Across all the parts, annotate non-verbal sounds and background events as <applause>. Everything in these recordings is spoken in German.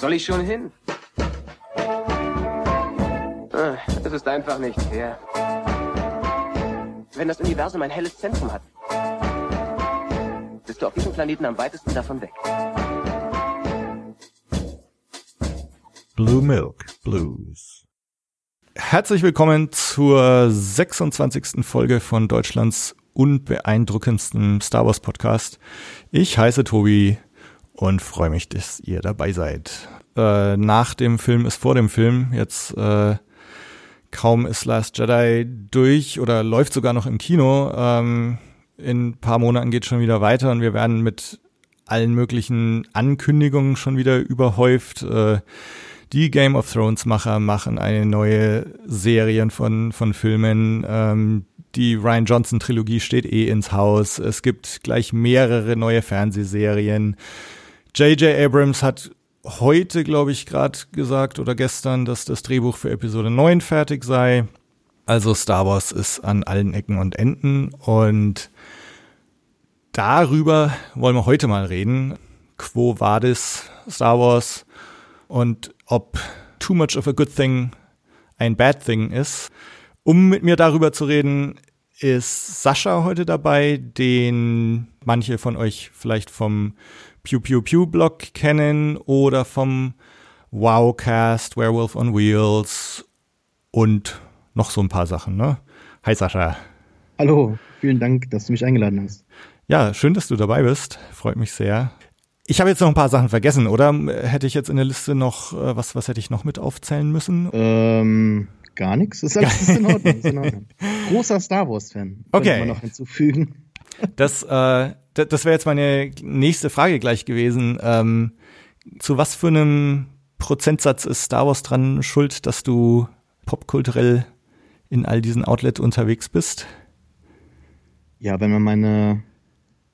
soll ich schon hin? Ah, Es ist einfach nicht fair. Wenn das Universum ein helles Zentrum hat, bist du auf diesem Planeten am weitesten davon weg. Blue Milk Blues. Herzlich willkommen zur 26. Folge von Deutschlands unbeeindruckendsten Star Wars Podcast. Ich heiße Tobi und freue mich, dass ihr dabei seid. Äh, nach dem Film ist vor dem Film. Jetzt äh, kaum ist Last Jedi durch oder läuft sogar noch im Kino. Ähm, in ein paar Monaten geht schon wieder weiter und wir werden mit allen möglichen Ankündigungen schon wieder überhäuft. Äh, die Game of Thrones Macher machen eine neue Serie von, von Filmen. Ähm, die Ryan Johnson Trilogie steht eh ins Haus. Es gibt gleich mehrere neue Fernsehserien. J.J. Abrams hat heute, glaube ich, gerade gesagt oder gestern, dass das Drehbuch für Episode 9 fertig sei. Also Star Wars ist an allen Ecken und Enden und darüber wollen wir heute mal reden. Quo vadis Star Wars und ob too much of a good thing ein bad thing ist. Um mit mir darüber zu reden, ist Sascha heute dabei, den manche von euch vielleicht vom Pew Pew Pew Blog kennen oder vom Wowcast, Werewolf on Wheels und noch so ein paar Sachen, ne? Hi Sascha. Hallo, vielen Dank, dass du mich eingeladen hast. Ja, schön, dass du dabei bist. Freut mich sehr. Ich habe jetzt noch ein paar Sachen vergessen, oder? Hätte ich jetzt in der Liste noch, äh, was, was hätte ich noch mit aufzählen müssen? Ähm, gar nichts. Ist alles ist <laughs> in Ordnung. Ist in Ordnung. Großer Star Wars-Fan. Okay. Könnte man noch hinzufügen. Das, äh, das, das wäre jetzt meine nächste Frage gleich gewesen. Ähm, zu was für einem Prozentsatz ist Star Wars dran schuld, dass du popkulturell in all diesen Outlets unterwegs bist? Ja, wenn man meine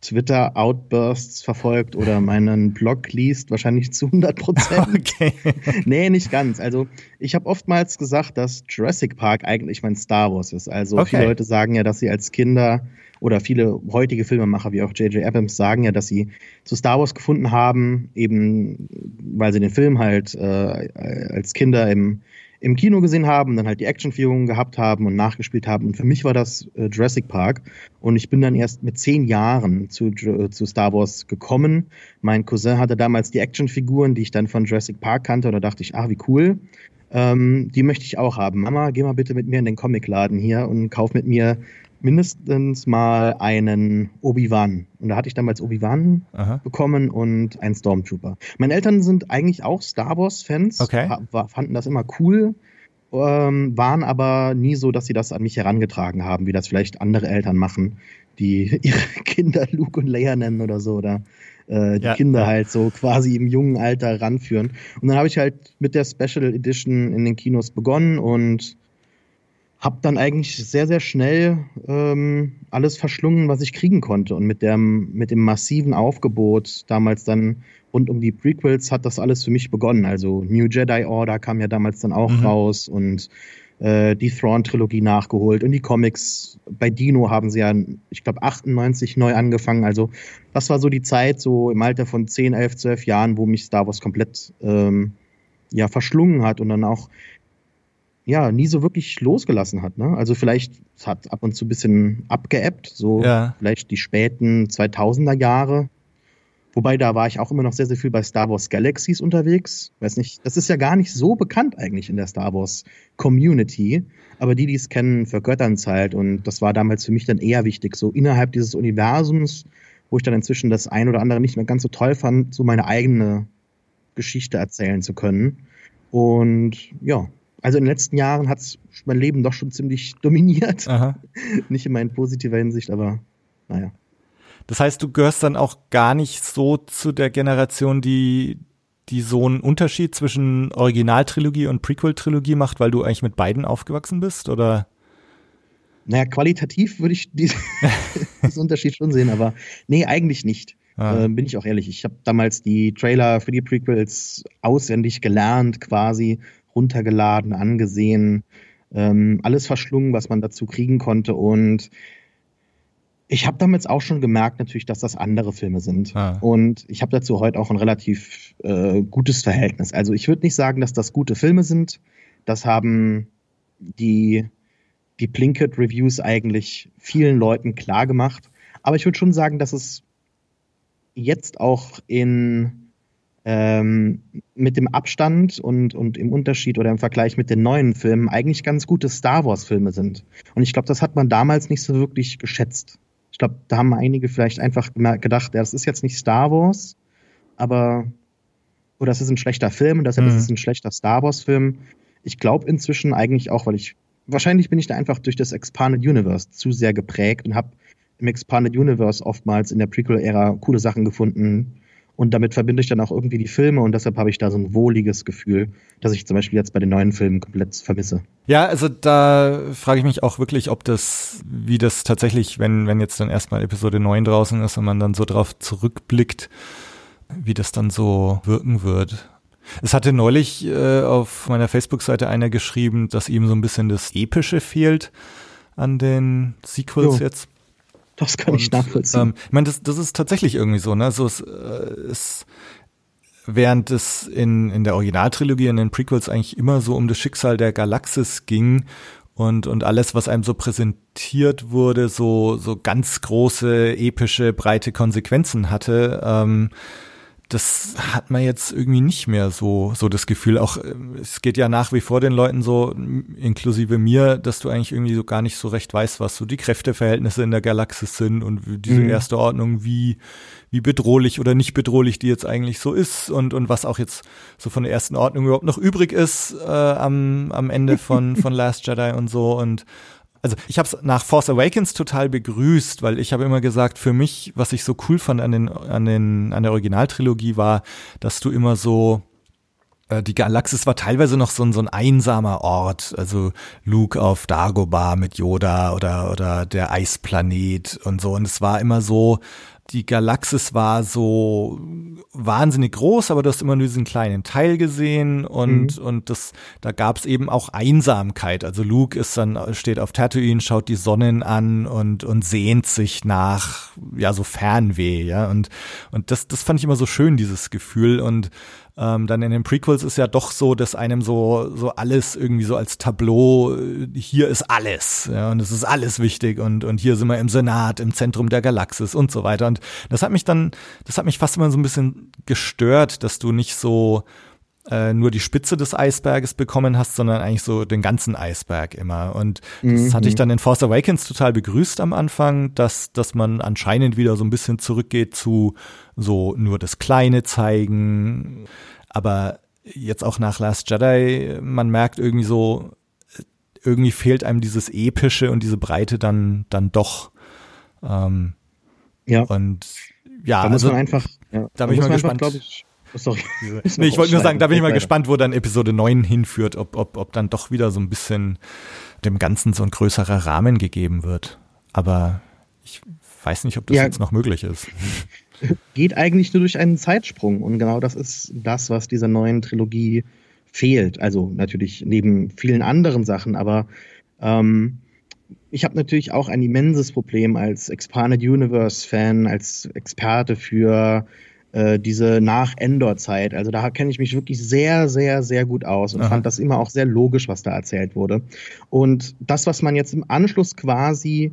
Twitter-Outbursts verfolgt oder <laughs> meinen Blog liest, wahrscheinlich zu 100 Prozent. Okay. <laughs> Nee, nicht ganz. Also ich habe oftmals gesagt, dass Jurassic Park eigentlich mein Star Wars ist. Also Okay. viele Leute sagen ja, dass sie als Kinder oder viele heutige Filmemacher wie auch J.J. Abrams sagen ja, dass sie zu Star Wars gefunden haben, eben weil sie den Film halt äh, als Kinder im, im Kino gesehen haben, dann halt die Actionführungen gehabt haben und nachgespielt haben. Und für mich war das äh, Jurassic Park. Und ich bin dann erst mit zehn Jahren zu, Ju- zu Star Wars gekommen. Mein Cousin hatte damals die Actionfiguren, die ich dann von Jurassic Park kannte. Und da dachte ich, ah, wie cool. Ähm, die möchte ich auch haben. Mama, geh mal bitte mit mir in den Comicladen hier und kauf mit mir mindestens mal einen Obi-Wan. Und da hatte ich damals Obi-Wan bekommen und einen Stormtrooper. Meine Eltern sind eigentlich auch Star Wars-Fans, Okay. fanden das immer cool, ähm, waren aber nie so, dass sie das an mich herangetragen haben, wie das vielleicht andere Eltern machen, die <laughs> ihre Kinder Luke und Leia nennen oder so, oder äh, die Ja, Kinder halt so quasi im jungen Alter ranführen. Und dann habe ich halt mit der Special Edition in den Kinos begonnen und habe dann eigentlich sehr, sehr schnell ähm, alles verschlungen, was ich kriegen konnte. Und mit, dem mit dem massiven Aufgebot damals dann rund um die Prequels hat das alles für mich begonnen. Also New Jedi Order kam ja damals dann auch Mhm. raus und äh, die Thrawn-Trilogie nachgeholt und die Comics. Bei Dino haben sie ja, ich glaube, 98 neu angefangen. Also das war so die Zeit, so im Alter von 10, 11, 12 Jahren, wo mich Star Wars komplett ähm, ja, verschlungen hat und dann auch ja, nie so wirklich losgelassen hat. Ne? Also vielleicht es hat ab und zu ein bisschen abgeebbt, so Ja. vielleicht die späten 2000er Jahre. Wobei da war ich auch immer noch sehr, sehr viel bei Star Wars Galaxies unterwegs. Weiß nicht, das ist ja gar nicht so bekannt eigentlich in der Star Wars Community. Aber die, die es kennen, vergöttern es halt. Und das war damals für mich dann eher wichtig, so innerhalb dieses Universums, wo ich dann inzwischen das ein oder andere nicht mehr ganz so toll fand, so meine eigene Geschichte erzählen zu können. Und ja, also in den letzten Jahren hat es mein Leben doch schon ziemlich <laughs> dominiert. Aha. <laughs> Nicht immer in positiver Hinsicht, aber naja. Das heißt, du gehörst dann auch gar nicht so zu der Generation, die, die so einen Unterschied zwischen Originaltrilogie und Prequel-Trilogie macht, weil du eigentlich mit beiden aufgewachsen bist, oder? Naja, qualitativ würde ich dies- <laughs> diesen Unterschied schon sehen, aber nee, eigentlich nicht. Ah. Äh, bin ich auch ehrlich. Ich habe damals die Trailer für die Prequels auswendig gelernt, quasi runtergeladen, angesehen, ähm, alles verschlungen, was man dazu kriegen konnte. Und Ich habe damals auch schon gemerkt, natürlich, dass das andere Filme sind. Ah. Und ich habe dazu heute auch ein relativ äh, gutes Verhältnis. Also ich würde nicht sagen, dass das gute Filme sind. Das haben die, die Plinkett-Reviews eigentlich vielen Leuten klar gemacht. Aber ich würde schon sagen, dass es jetzt auch in ähm, mit dem Abstand und, und im Unterschied oder im Vergleich mit den neuen Filmen eigentlich ganz gute Star Wars-Filme sind. Und ich glaube, das hat man damals nicht so wirklich geschätzt. Ich glaube, da haben einige vielleicht einfach gedacht, ja, das ist jetzt nicht Star Wars, aber oder das ist ein schlechter Film und deshalb mhm. ist es ein schlechter Star Wars-Film. Ich glaube inzwischen eigentlich auch, weil ich wahrscheinlich bin ich da einfach durch das Expanded Universe zu sehr geprägt und habe im Expanded Universe oftmals in der Prequel-Ära coole Sachen gefunden, und damit verbinde ich dann auch irgendwie die Filme und deshalb habe ich da so ein wohliges Gefühl, das ich zum Beispiel jetzt bei den neuen Filmen komplett vermisse. Ja, also da frage ich mich auch wirklich, ob das, wie das tatsächlich, wenn, wenn jetzt dann erstmal Episode 9 draußen ist und man dann so drauf zurückblickt, wie das dann so wirken wird. Es hatte neulich äh, auf meiner Facebook-Seite einer geschrieben, dass ihm so ein bisschen das Epische fehlt an den Sequels jo. jetzt. Das kann und, ich nachvollziehen. Ähm, ich meine, das, das ist tatsächlich irgendwie so, ne? So es, äh, es während es in, in der Originaltrilogie, in den Prequels eigentlich immer so um das Schicksal der Galaxis ging und, und alles, was einem so präsentiert wurde, so, so ganz große, epische, breite Konsequenzen hatte, ähm, das hat man jetzt irgendwie nicht mehr so, so das Gefühl. Auch ähm, es geht ja nach wie vor den Leuten so, inklusive mir, dass du eigentlich irgendwie so gar nicht so recht weißt, was so die Kräfteverhältnisse in der Galaxis sind und diese mhm. erste Ordnung, wie, wie bedrohlich oder nicht bedrohlich die jetzt eigentlich so ist und, und was auch jetzt so von der ersten Ordnung überhaupt noch übrig ist äh, am, am Ende von, von <laughs> Last Jedi und so. Und also ich habe es nach Force Awakens total begrüßt, weil ich habe immer gesagt, für mich, was ich so cool fand an den an den an der Originaltrilogie war, dass du immer so äh, die Galaxis war teilweise noch so ein, so ein einsamer Ort, also Luke auf Dagobah mit Yoda oder, oder der Eisplanet und so. Und es war immer so, die Galaxis war so wahnsinnig groß, aber du hast immer nur diesen kleinen Teil gesehen und, mhm. und das, da gab es eben auch Einsamkeit. Also Luke ist dann, steht auf Tatooine, schaut die Sonnen an und, und sehnt sich nach, ja, so Fernweh, ja. Und, und das, das fand ich immer so schön, dieses Gefühl. Und ähm, dann in den Prequels ist ja doch so, dass einem so, so alles irgendwie so als Tableau, äh, hier ist alles, ja, und es ist alles wichtig und, und hier sind wir im Senat, im Zentrum der Galaxis und so weiter. Und das hat mich dann, das hat mich fast immer so ein bisschen gestört, dass du nicht so, äh, nur die Spitze des Eisberges bekommen hast, sondern eigentlich so den ganzen Eisberg immer. Und das mhm. hatte ich dann in Force Awakens total begrüßt am Anfang, dass, dass man anscheinend wieder so ein bisschen zurückgeht zu so nur das Kleine zeigen. Aber jetzt auch nach Last Jedi, man merkt irgendwie so, irgendwie fehlt einem dieses Epische und diese Breite dann, dann doch. Ähm, ja. Und ja, da muss also, man einfach, ja, da bin ich mal gespannt. Einfach, ich, sorry. nee, ich wollte nur sagen, da bin ich mal gespannt, wo dann Episode 9 hinführt, ob, ob, ob dann doch wieder so ein bisschen dem Ganzen so ein größerer Rahmen gegeben wird. Aber ich weiß nicht, ob das ja, jetzt noch möglich ist. Geht eigentlich nur durch einen Zeitsprung. Und genau das ist das, was dieser neuen Trilogie fehlt. Also natürlich neben vielen anderen Sachen, aber ähm, ich habe natürlich auch ein immenses Problem als Expanded Universe-Fan, als Experte für äh, diese Nach-Endor-Zeit. Also da kenne ich mich wirklich sehr, sehr, sehr gut aus und Aha. fand das immer auch sehr logisch, was da erzählt wurde. Und das, was man jetzt im Anschluss quasi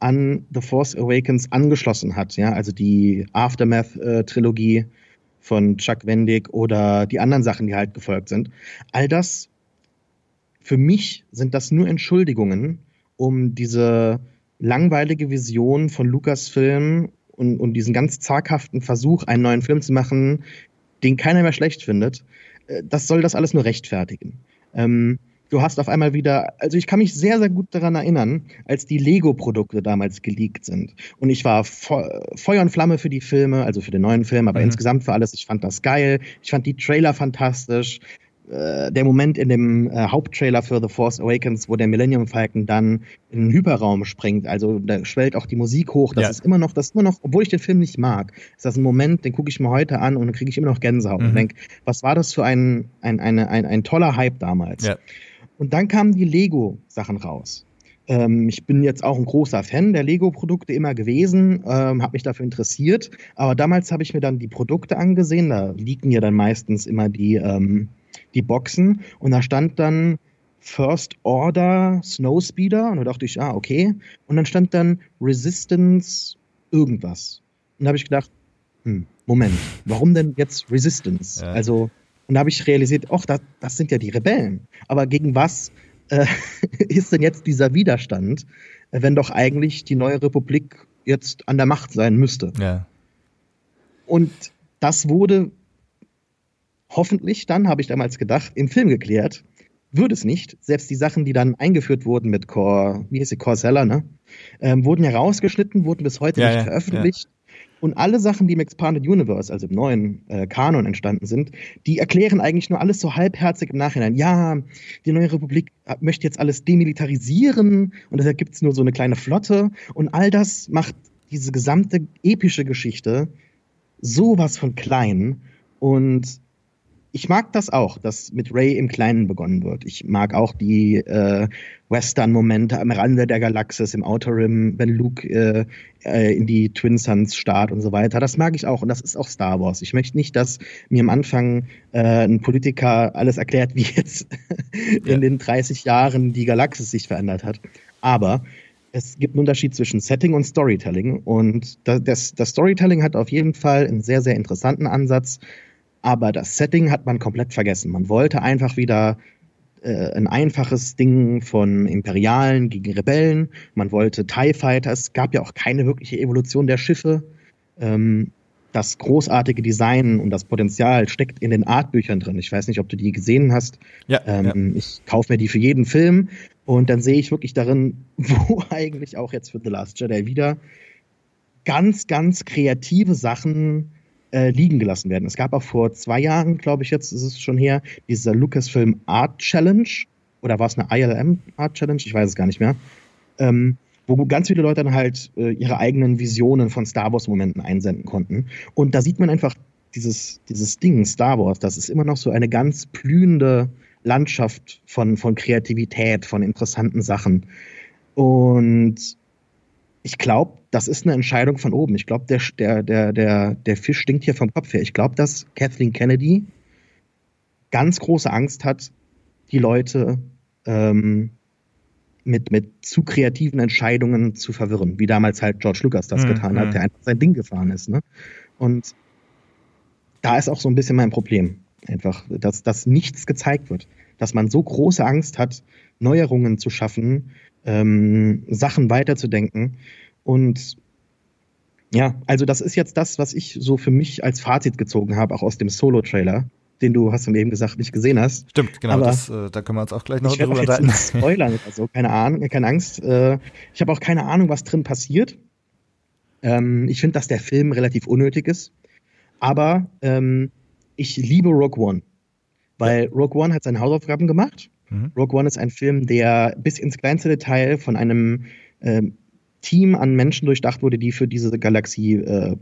an The Force Awakens angeschlossen hat, ja, also die Aftermath-Trilogie von Chuck Wendig oder die anderen Sachen, die halt gefolgt sind. All das, für mich sind das nur Entschuldigungen, um diese langweilige Vision von Lucasfilm und, und diesen ganz zaghaften Versuch, einen neuen Film zu machen, den keiner mehr schlecht findet, äh, das soll das alles nur rechtfertigen. Ähm, du hast auf einmal wieder, also ich kann mich sehr, sehr gut daran erinnern, als die Lego-Produkte damals geleakt sind. Und ich war Feuer und Flamme für die Filme, also für den neuen Film, aber mhm. insgesamt für alles. Ich fand das geil. Ich fand die Trailer fantastisch. Äh, der Moment in dem äh, Haupttrailer für The Force Awakens, wo der Millennium Falcon dann in den Hyperraum springt, also da schwellt auch die Musik hoch. Das ja. ist immer noch, das ist immer noch, obwohl ich den Film nicht mag, ist das ein Moment, den gucke ich mir heute an und dann kriege ich immer noch Gänsehaut mhm. und denke, was war das für ein, ein, eine, ein, ein toller Hype damals? Ja. Und dann kamen die Lego-Sachen raus. Ähm, ich bin jetzt auch ein großer Fan der Lego-Produkte immer gewesen, ähm, habe mich dafür interessiert. Aber damals habe ich mir dann die Produkte angesehen. Da liegen ja dann meistens immer die, ähm, die Boxen. Und da stand dann First Order Snowspeeder. Und da dachte ich, ah, okay. Und dann stand dann Resistance irgendwas. Und da habe ich gedacht, hm, Moment, warum denn jetzt Resistance? Ja. Also, und da habe ich realisiert, ach, das, das sind ja die Rebellen. Aber gegen was äh, <laughs> ist denn jetzt dieser Widerstand, wenn doch eigentlich die neue Republik jetzt an der Macht sein müsste? Ja. Und das wurde hoffentlich dann, habe ich damals gedacht, im Film geklärt. Würde es nicht. Selbst die Sachen, die dann eingeführt wurden mit Core, wie heißt sie, Corsella, ne? Ähm, wurden ja rausgeschnitten, wurden bis heute ja, nicht ja, veröffentlicht. Und alle Sachen, die im Expanded Universe, also im neuen äh, Kanon entstanden sind, die erklären eigentlich nur alles so halbherzig im Nachhinein. Ja, die neue Republik möchte jetzt alles demilitarisieren und deshalb gibt es nur so eine kleine Flotte. Und all das macht diese gesamte epische Geschichte sowas von klein. Und ich mag das auch, dass mit Ray im Kleinen begonnen wird. Ich mag auch die äh, Western-Momente am Rande der Galaxis, im Outer Rim, wenn Luke äh, äh, in die Twin Suns starrt und so weiter. Das mag ich auch und das ist auch Star Wars. Ich möchte nicht, dass mir am Anfang äh, ein Politiker alles erklärt, wie jetzt <laughs> in ja. den 30 Jahren die Galaxis sich verändert hat. Aber es gibt einen Unterschied zwischen Setting und Storytelling. Und das, das Storytelling hat auf jeden Fall einen sehr, sehr interessanten Ansatz aber das Setting hat man komplett vergessen. Man wollte einfach wieder äh, ein einfaches Ding von Imperialen gegen Rebellen. Man wollte TIE Fighter. Es gab ja auch keine wirkliche Evolution der Schiffe. Ähm, das großartige Design und das Potenzial steckt in den Artbüchern drin. Ich weiß nicht, ob du die gesehen hast. Ja, ähm, ja. Ich kaufe mir die für jeden Film und dann sehe ich wirklich darin, <laughs> wo eigentlich auch jetzt für The Last Jedi wieder ganz, ganz kreative Sachen äh, liegen gelassen werden. Es gab auch vor zwei Jahren, glaube ich, jetzt ist es schon her, dieser Lucasfilm Art Challenge. Oder war es eine ILM Art Challenge? Ich weiß es gar nicht mehr. Ähm, wo ganz viele Leute dann halt äh, ihre eigenen Visionen von Star Wars-Momenten einsenden konnten. Und da sieht man einfach dieses, dieses Ding, Star Wars, das ist immer noch so eine ganz blühende Landschaft von, von Kreativität, von interessanten Sachen. Und ich glaube, das ist eine Entscheidung von oben. Ich glaube, der, der, der, der, der Fisch stinkt hier vom Kopf her. Ich glaube, dass Kathleen Kennedy ganz große Angst hat, die Leute ähm, mit, mit zu kreativen Entscheidungen zu verwirren, wie damals halt George Lucas das mhm. getan hat, mhm. der einfach sein Ding gefahren ist. Ne? Und da ist auch so ein bisschen mein Problem. Einfach, dass, dass nichts gezeigt wird. Dass man so große Angst hat, Neuerungen zu schaffen, ähm, Sachen weiterzudenken. Und ja, also das ist jetzt das, was ich so für mich als Fazit gezogen habe, auch aus dem Solo-Trailer, den du, hast du eben gesagt, nicht gesehen hast. Stimmt, genau, Aber das, äh, da können wir uns auch gleich noch ich drüber unterhalten. Spoilern oder so, keine Ahnung, keine Angst. Äh, ich habe auch keine Ahnung, was drin passiert. Ähm, ich finde, dass der Film relativ unnötig ist. Aber ähm, ich liebe Rogue One. Weil Rogue One hat seine Hausaufgaben gemacht Mhm. Rogue One ist ein Film, der bis ins kleinste Detail von einem äh, Team an Menschen durchdacht wurde, die für diese Galaxie äh,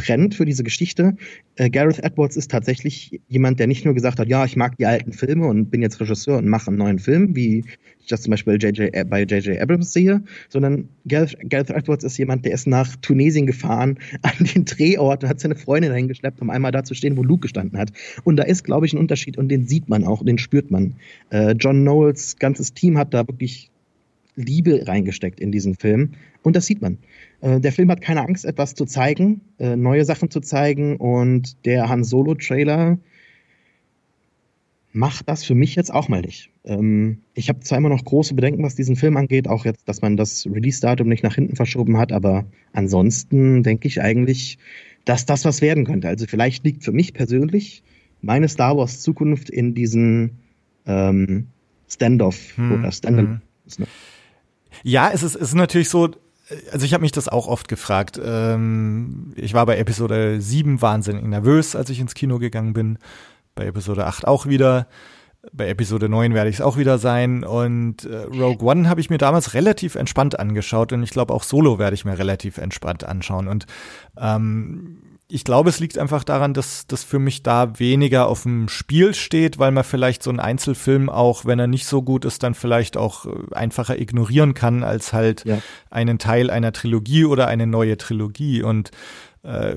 brennt, für diese Geschichte. Äh, Gareth Edwards ist tatsächlich jemand, der nicht nur gesagt hat, ja, ich mag die alten Filme und bin jetzt Regisseur und mache einen neuen Film, wie ich das zum Beispiel JJ, äh, bei J.J. Abrams sehe, sondern Gareth, Gareth Edwards ist jemand, der ist nach Tunesien gefahren, <laughs> an den Drehort und hat seine Freundin dahin geschleppt, um einmal da zu stehen, wo Luke gestanden hat. Und da ist, glaube ich, ein Unterschied und den sieht man auch, den spürt man. Äh, John Knowles ganzes Team hat da wirklich Liebe reingesteckt in diesen Film. Und das sieht man. Äh, der Film hat keine Angst, etwas zu zeigen, äh, neue Sachen zu zeigen. Und der Han Solo-Trailer macht das für mich jetzt auch mal nicht. Ähm, ich habe zwar immer noch große Bedenken, was diesen Film angeht, auch jetzt, dass man das Release-Datum nicht nach hinten verschoben hat, aber ansonsten denke ich eigentlich, dass das was werden könnte. Also vielleicht liegt für mich persönlich meine Star Wars Zukunft in diesen ähm, Standoff hm, oder Standalone. Hm. Ja, es ist, es ist natürlich so, also ich habe mich das auch oft gefragt. Ähm, ich war bei Episode 7 wahnsinnig nervös, als ich ins Kino gegangen bin. Bei Episode 8 auch wieder. Bei Episode 9 werde ich es auch wieder sein. Und äh, Rogue One habe ich mir damals relativ entspannt angeschaut und ich glaube auch Solo werde ich mir relativ entspannt anschauen. Und ähm, ich glaube, es liegt einfach daran, dass das für mich da weniger auf dem Spiel steht, weil man vielleicht so einen Einzelfilm auch, wenn er nicht so gut ist, dann vielleicht auch äh, einfacher ignorieren kann als halt ja. einen Teil einer Trilogie oder eine neue Trilogie. Und äh,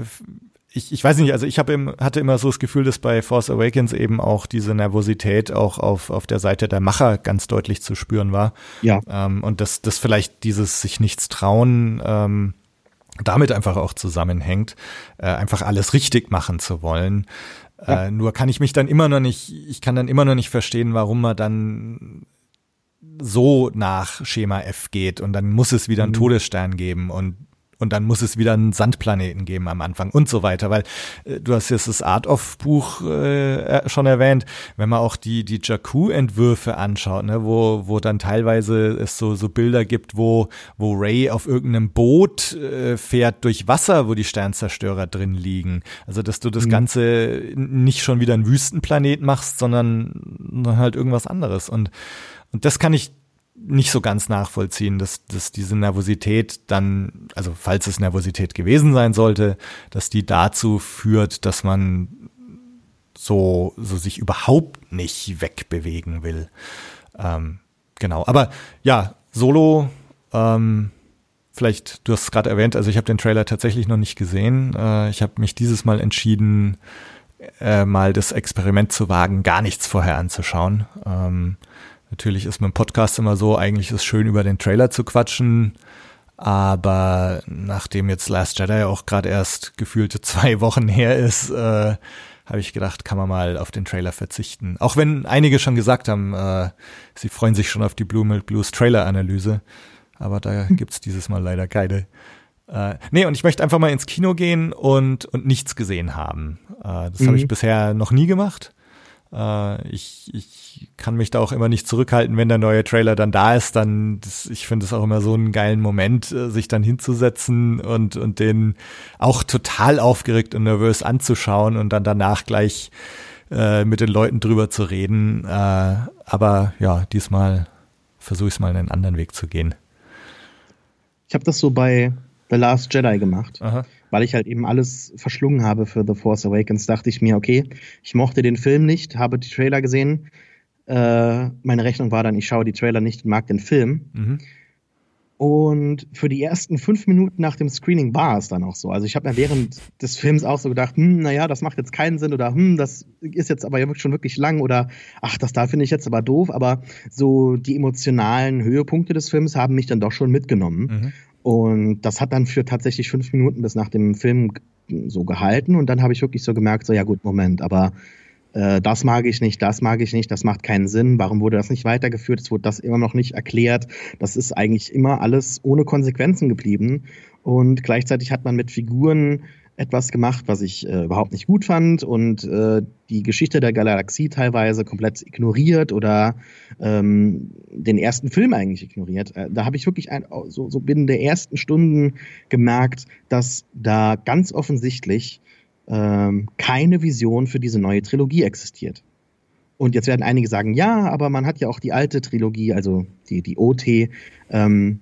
ich, ich weiß nicht, also ich habe hatte immer so das Gefühl, dass bei Force Awakens eben auch diese Nervosität auch auf, auf der Seite der Macher ganz deutlich zu spüren war. Ja. Ähm, und dass das vielleicht dieses sich nichts trauen ähm, damit einfach auch zusammenhängt, äh, einfach alles richtig machen zu wollen. Ja. Äh, nur kann ich mich dann immer noch nicht, ich kann dann immer noch nicht verstehen, warum man dann so nach Schema F geht und dann muss es wieder einen mhm. Todesstern geben und und dann muss es wieder einen Sandplaneten geben am Anfang und so weiter, weil äh, du hast jetzt das Art of Buch äh, schon erwähnt, wenn man auch die die Jakku Entwürfe anschaut, ne, wo wo dann teilweise es so so Bilder gibt, wo wo Ray auf irgendeinem Boot äh, fährt durch Wasser, wo die Sternzerstörer drin liegen. Also dass du das mhm. ganze nicht schon wieder einen Wüstenplanet machst, sondern halt irgendwas anderes und und das kann ich nicht so ganz nachvollziehen, dass, dass diese Nervosität dann, also falls es Nervosität gewesen sein sollte, dass die dazu führt, dass man so, so sich überhaupt nicht wegbewegen will. Ähm, genau. Aber ja, Solo, ähm, vielleicht, du hast es gerade erwähnt, also ich habe den Trailer tatsächlich noch nicht gesehen. Äh, ich habe mich dieses Mal entschieden, äh, mal das Experiment zu wagen, gar nichts vorher anzuschauen. Ähm, Natürlich ist mit dem Podcast immer so, eigentlich ist es schön, über den Trailer zu quatschen. Aber nachdem jetzt Last Jedi auch gerade erst gefühlte zwei Wochen her ist, äh, habe ich gedacht, kann man mal auf den Trailer verzichten. Auch wenn einige schon gesagt haben, äh, sie freuen sich schon auf die Blue Milk Blues Trailer-Analyse. Aber da hm. gibt's dieses Mal leider keine. Äh, nee, und ich möchte einfach mal ins Kino gehen und, und nichts gesehen haben. Äh, das mhm. habe ich bisher noch nie gemacht. Äh, ich, ich kann mich da auch immer nicht zurückhalten, wenn der neue Trailer dann da ist, dann, das, ich finde es auch immer so einen geilen Moment, äh, sich dann hinzusetzen und, und den auch total aufgeregt und nervös anzuschauen und dann danach gleich äh, mit den Leuten drüber zu reden. Äh, aber ja, diesmal versuche ich es mal einen anderen Weg zu gehen. Ich habe das so bei The Last Jedi gemacht. Aha weil ich halt eben alles verschlungen habe für The Force Awakens, dachte ich mir, okay, ich mochte den Film nicht, habe die Trailer gesehen. Äh, meine Rechnung war dann, ich schaue die Trailer nicht und mag den Film. Mhm. Und für die ersten fünf Minuten nach dem Screening war es dann auch so. Also ich habe mir während des Films auch so gedacht, hm, naja, das macht jetzt keinen Sinn oder hm, das ist jetzt aber schon wirklich lang oder ach, das da finde ich jetzt aber doof. Aber so die emotionalen Höhepunkte des Films haben mich dann doch schon mitgenommen. Mhm. Und das hat dann für tatsächlich fünf Minuten bis nach dem Film so gehalten. Und dann habe ich wirklich so gemerkt, so ja gut, Moment, aber äh, das mag ich nicht, das mag ich nicht, das macht keinen Sinn. Warum wurde das nicht weitergeführt? Es wurde das immer noch nicht erklärt. Das ist eigentlich immer alles ohne Konsequenzen geblieben. Und gleichzeitig hat man mit Figuren etwas gemacht, was ich äh, überhaupt nicht gut fand und äh, die Geschichte der Galaxie teilweise komplett ignoriert oder ähm, den ersten Film eigentlich ignoriert. Äh, da habe ich wirklich ein, so, so binnen der ersten Stunden gemerkt, dass da ganz offensichtlich ähm, keine Vision für diese neue Trilogie existiert. Und jetzt werden einige sagen, ja, aber man hat ja auch die alte Trilogie, also die, die OT, ähm,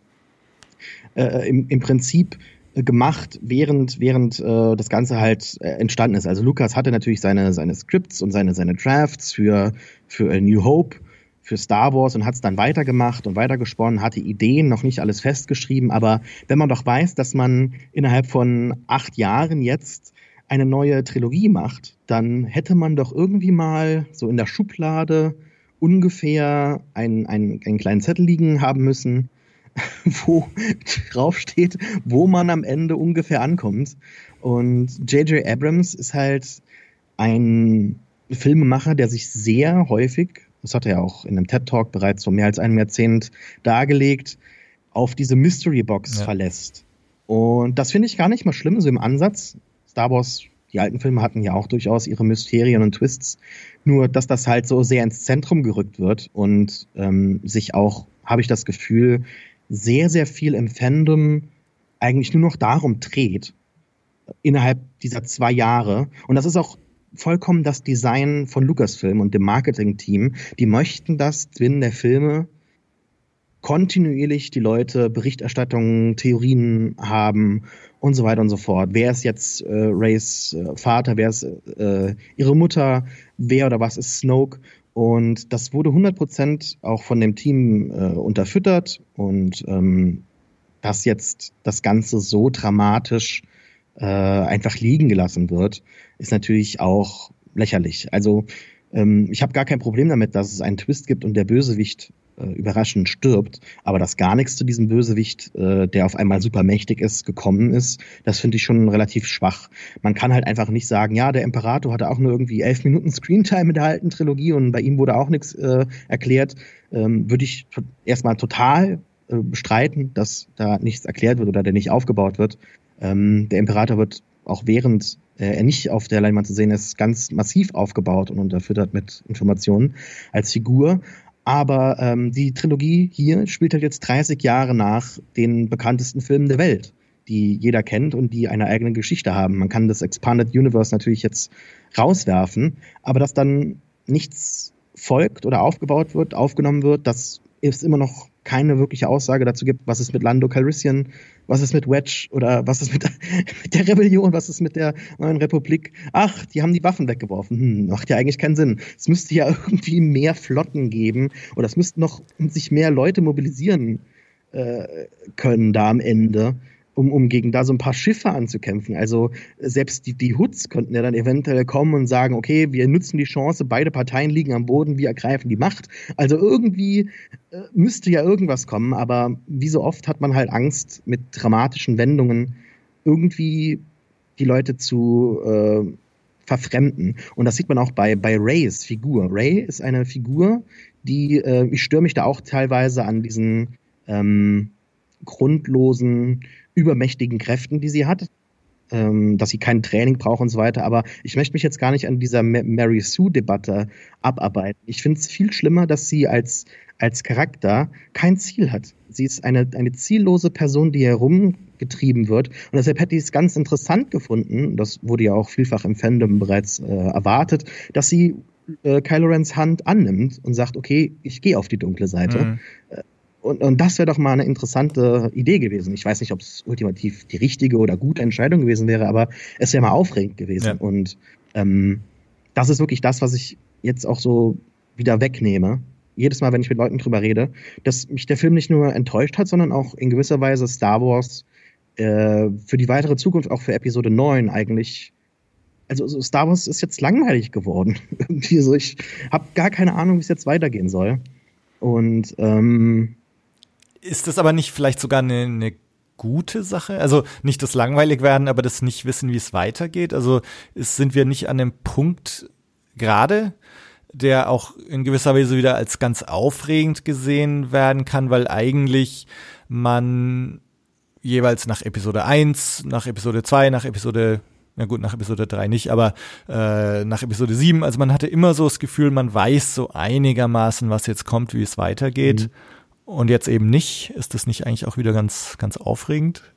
äh, im, im Prinzip gemacht, während, während äh, das Ganze halt äh, entstanden ist. Also Lukas hatte natürlich seine, seine Scripts und seine, seine Drafts für, für New Hope, für Star Wars und hat es dann weitergemacht und weitergesponnen, hatte Ideen, noch nicht alles festgeschrieben, aber wenn man doch weiß, dass man innerhalb von acht Jahren jetzt eine neue Trilogie macht, dann hätte man doch irgendwie mal so in der Schublade ungefähr einen, einen, einen kleinen Zettel liegen haben müssen, <laughs> wo drauf steht, wo man am Ende ungefähr ankommt. Und J.J. Abrams ist halt ein Filmemacher, der sich sehr häufig, das hat er auch in einem TED Talk bereits vor mehr als einem Jahrzehnt dargelegt, auf diese Mystery Box ja. verlässt. Und das finde ich gar nicht mal schlimm, so im Ansatz. Star Wars, die alten Filme hatten ja auch durchaus ihre Mysterien und Twists. Nur, dass das halt so sehr ins Zentrum gerückt wird und ähm, sich auch, habe ich das Gefühl, sehr, sehr viel im Fandom eigentlich nur noch darum dreht, innerhalb dieser zwei Jahre. Und das ist auch vollkommen das Design von Lucasfilm und dem Marketing-Team. Die möchten, dass drin der Filme kontinuierlich die Leute Berichterstattungen, Theorien haben und so weiter und so fort. Wer ist jetzt äh, Rays äh, Vater, wer ist äh, ihre Mutter, wer oder was ist Snoke? Und das wurde 100% auch von dem Team äh, unterfüttert und ähm, dass jetzt das Ganze so dramatisch äh, einfach liegen gelassen wird, ist natürlich auch lächerlich. Also ähm, ich habe gar kein Problem damit, dass es einen Twist gibt und der Bösewicht äh, überraschend stirbt, aber dass gar nichts zu diesem Bösewicht, äh, der auf einmal super mächtig ist, gekommen ist, das finde ich schon relativ schwach. Man kann halt einfach nicht sagen, ja, der Imperator hatte auch nur irgendwie elf Minuten Screentime in der alten Trilogie und bei ihm wurde auch nichts äh, erklärt. Ähm, Würde ich erstmal total äh, bestreiten, dass da nichts erklärt wird oder der nicht aufgebaut wird. Ähm, der Imperator wird auch während äh, er nicht auf der Leinwand zu sehen ist, ganz massiv aufgebaut und unterfüttert mit Informationen als Figur. Aber ähm, die Trilogie hier spielt halt jetzt 30 Jahre nach den bekanntesten Filmen der Welt, die jeder kennt und die eine eigene Geschichte haben. Man kann das Expanded Universe natürlich jetzt rauswerfen, aber dass dann nichts folgt oder aufgebaut wird, aufgenommen wird, das ist immer noch keine wirkliche Aussage dazu gibt, was ist mit Lando Calrissian, was ist mit Wedge oder was ist mit, <laughs> mit, der Rebellion, was ist mit der neuen Republik. Ach, die haben die Waffen weggeworfen. Hm, macht ja eigentlich keinen Sinn. Es müsste ja <laughs> irgendwie mehr Flotten geben oder es müssten noch sich mehr Leute mobilisieren äh, können da am Ende um, um gegen da so ein paar Schiffe anzukämpfen. Also selbst die, die Hoods könnten ja dann eventuell kommen und sagen, okay, wir nutzen die Chance, beide Parteien liegen am Boden, wir ergreifen die Macht. Also irgendwie äh, müsste ja irgendwas kommen, aber wie so oft hat man halt Angst, mit dramatischen Wendungen irgendwie die Leute zu äh, verfremden. Und das sieht man auch bei, bei Rays Figur. Ray ist eine Figur, die, äh, ich störe mich da auch teilweise an diesen ähm, grundlosen übermächtigen Kräften, die sie hat, ähm, dass sie kein Training braucht und so weiter. Aber ich möchte mich jetzt gar nicht an dieser Mary Sue-Debatte abarbeiten. Ich finde es viel schlimmer, dass sie als, als Charakter kein Ziel hat. Sie ist eine, eine ziellose Person, die herumgetrieben wird. Und deshalb hätte ich es ganz interessant gefunden, das wurde ja auch vielfach im Fandom bereits äh, erwartet, dass sie äh, Kylo Rens Hand annimmt und sagt, okay, ich gehe auf die dunkle Seite. Mhm. Und, und das wäre doch mal eine interessante Idee gewesen. Ich weiß nicht, ob es ultimativ die richtige oder gute Entscheidung gewesen wäre, aber es wäre mal aufregend gewesen. Ja. Und ähm, das ist wirklich das, was ich jetzt auch so wieder wegnehme. Jedes Mal, wenn ich mit Leuten drüber rede, dass mich der Film nicht nur enttäuscht hat, sondern auch in gewisser Weise Star Wars äh, für die weitere Zukunft, auch für Episode 9 eigentlich also so Star Wars ist jetzt langweilig geworden. <laughs> Irgendwie so, ich habe gar keine Ahnung, wie es jetzt weitergehen soll. Und ähm, ist das aber nicht vielleicht sogar eine, eine gute Sache? Also nicht das langweilig werden, aber das nicht wissen, wie es weitergeht. Also ist, sind wir nicht an dem Punkt gerade, der auch in gewisser Weise wieder als ganz aufregend gesehen werden kann, weil eigentlich man jeweils nach Episode 1, nach Episode 2, nach Episode na gut, nach Episode 3 nicht, aber äh, nach Episode 7, also man hatte immer so das Gefühl, man weiß so einigermaßen, was jetzt kommt, wie es weitergeht. Mhm. Und jetzt eben nicht. Ist das nicht eigentlich auch wieder ganz, ganz aufregend?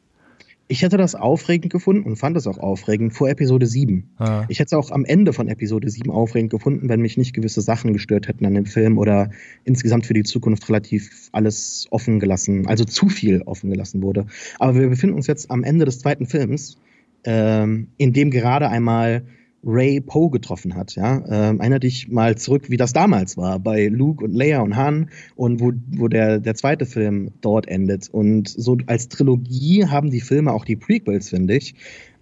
Ich hätte das aufregend gefunden und fand es auch aufregend vor Episode 7. Ah. Ich hätte es auch am Ende von Episode 7 aufregend gefunden, wenn mich nicht gewisse Sachen gestört hätten an dem Film oder insgesamt für die Zukunft relativ alles offen gelassen, also zu viel offen gelassen wurde. Aber wir befinden uns jetzt am Ende des zweiten Films, ähm, in dem gerade einmal Ray Poe getroffen hat. Ja? Ähm, erinnere dich mal zurück, wie das damals war bei Luke und Leia und Han und wo, wo der, der zweite Film dort endet. Und so als Trilogie haben die Filme, auch die Prequels, finde ich,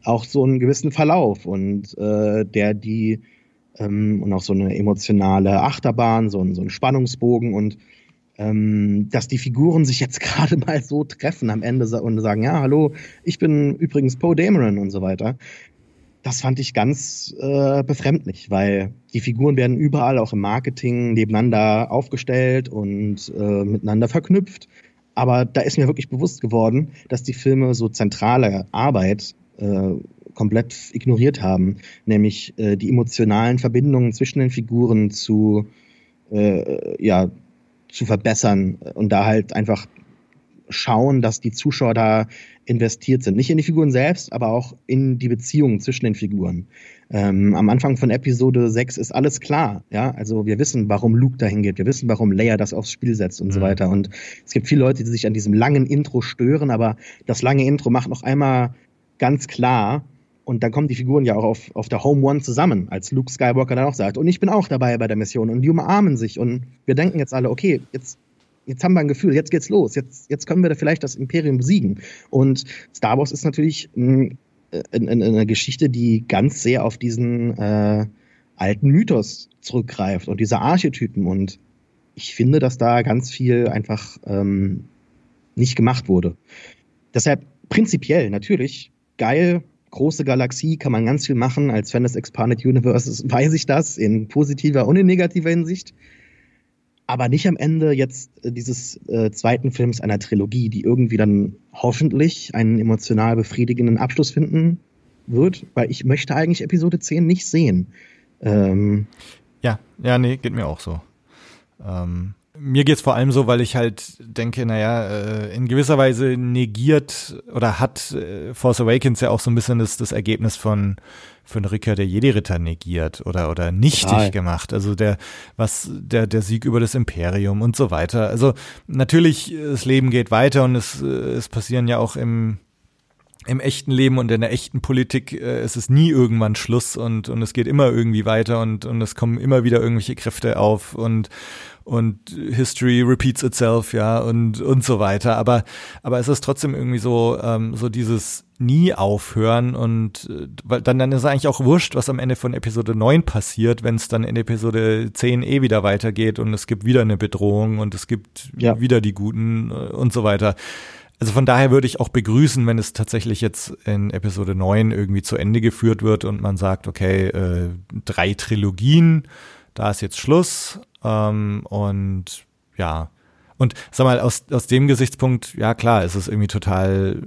auch so einen gewissen Verlauf und äh, der die ähm, und auch so eine emotionale Achterbahn, so ein, so ein Spannungsbogen und ähm, dass die Figuren sich jetzt <laughs> gerade mal so treffen am Ende und sagen, ja, hallo, ich bin übrigens Poe Dameron und so weiter das fand ich ganz äh, befremdlich, weil die Figuren werden überall auch im Marketing nebeneinander aufgestellt und äh, miteinander verknüpft. Aber da ist mir wirklich bewusst geworden, dass die Filme so zentrale Arbeit äh, komplett ignoriert haben, nämlich äh, die emotionalen Verbindungen zwischen den Figuren zu, äh, ja, zu verbessern und da halt einfach schauen, dass die Zuschauer da investiert sind. Nicht in die Figuren selbst, aber auch in die Beziehungen zwischen den Figuren. Ähm, am Anfang von Episode 6 ist alles klar. Ja, also wir wissen, warum Luke dahin geht. Wir wissen, warum Leia das aufs Spiel setzt und mhm. so weiter. Und es gibt viele Leute, die sich an diesem langen Intro stören, aber das lange Intro macht noch einmal ganz klar, und dann kommen die Figuren ja auch auf, auf der Home One zusammen, als Luke Skywalker dann auch sagt, und ich bin auch dabei bei der Mission. Und die umarmen sich und wir denken jetzt alle, okay, jetzt jetzt haben wir ein Gefühl, jetzt geht's los, jetzt, jetzt können wir da vielleicht das Imperium besiegen. Und Star Wars ist natürlich ein, ein, eine Geschichte, die ganz sehr auf diesen äh, alten Mythos zurückgreift und diese Archetypen. Und ich finde, dass da ganz viel einfach ähm, nicht gemacht wurde. Deshalb prinzipiell natürlich geil, große Galaxie, kann man ganz viel machen. Als Fan des Expanded Universes <laughs> weiß ich das in positiver und in negativer Hinsicht aber nicht am Ende jetzt äh, dieses äh, zweiten Films einer Trilogie, die irgendwie dann hoffentlich einen emotional befriedigenden Abschluss finden wird, weil ich möchte eigentlich Episode 10 nicht sehen. Ähm, ja, ja, nee, geht mir auch so. Ähm, mir geht's vor allem so, weil ich halt denke, naja, äh, in gewisser Weise negiert oder hat äh, Force Awakens ja auch so ein bisschen das, das Ergebnis von von Ricker der Jedi-Ritter negiert oder oder nichtig Total. gemacht. Also der was der der Sieg über das Imperium und so weiter. Also natürlich das Leben geht weiter und es es passieren ja auch im im echten Leben und in der echten Politik äh, es ist nie irgendwann Schluss und und es geht immer irgendwie weiter und und es kommen immer wieder irgendwelche Kräfte auf und und History repeats itself, ja, und, und so weiter. Aber, aber es ist trotzdem irgendwie so, ähm, so dieses nie aufhören und äh, weil dann, dann ist es eigentlich auch wurscht, was am Ende von Episode 9 passiert, wenn es dann in Episode 10 eh wieder weitergeht und es gibt wieder eine Bedrohung und es gibt ja. wieder die Guten äh, und so weiter. Also von daher würde ich auch begrüßen, wenn es tatsächlich jetzt in Episode 9 irgendwie zu Ende geführt wird und man sagt, okay, äh, drei Trilogien, da ist jetzt Schluss ähm, und ja, und sag mal, aus, aus dem Gesichtspunkt, ja klar, ist es irgendwie total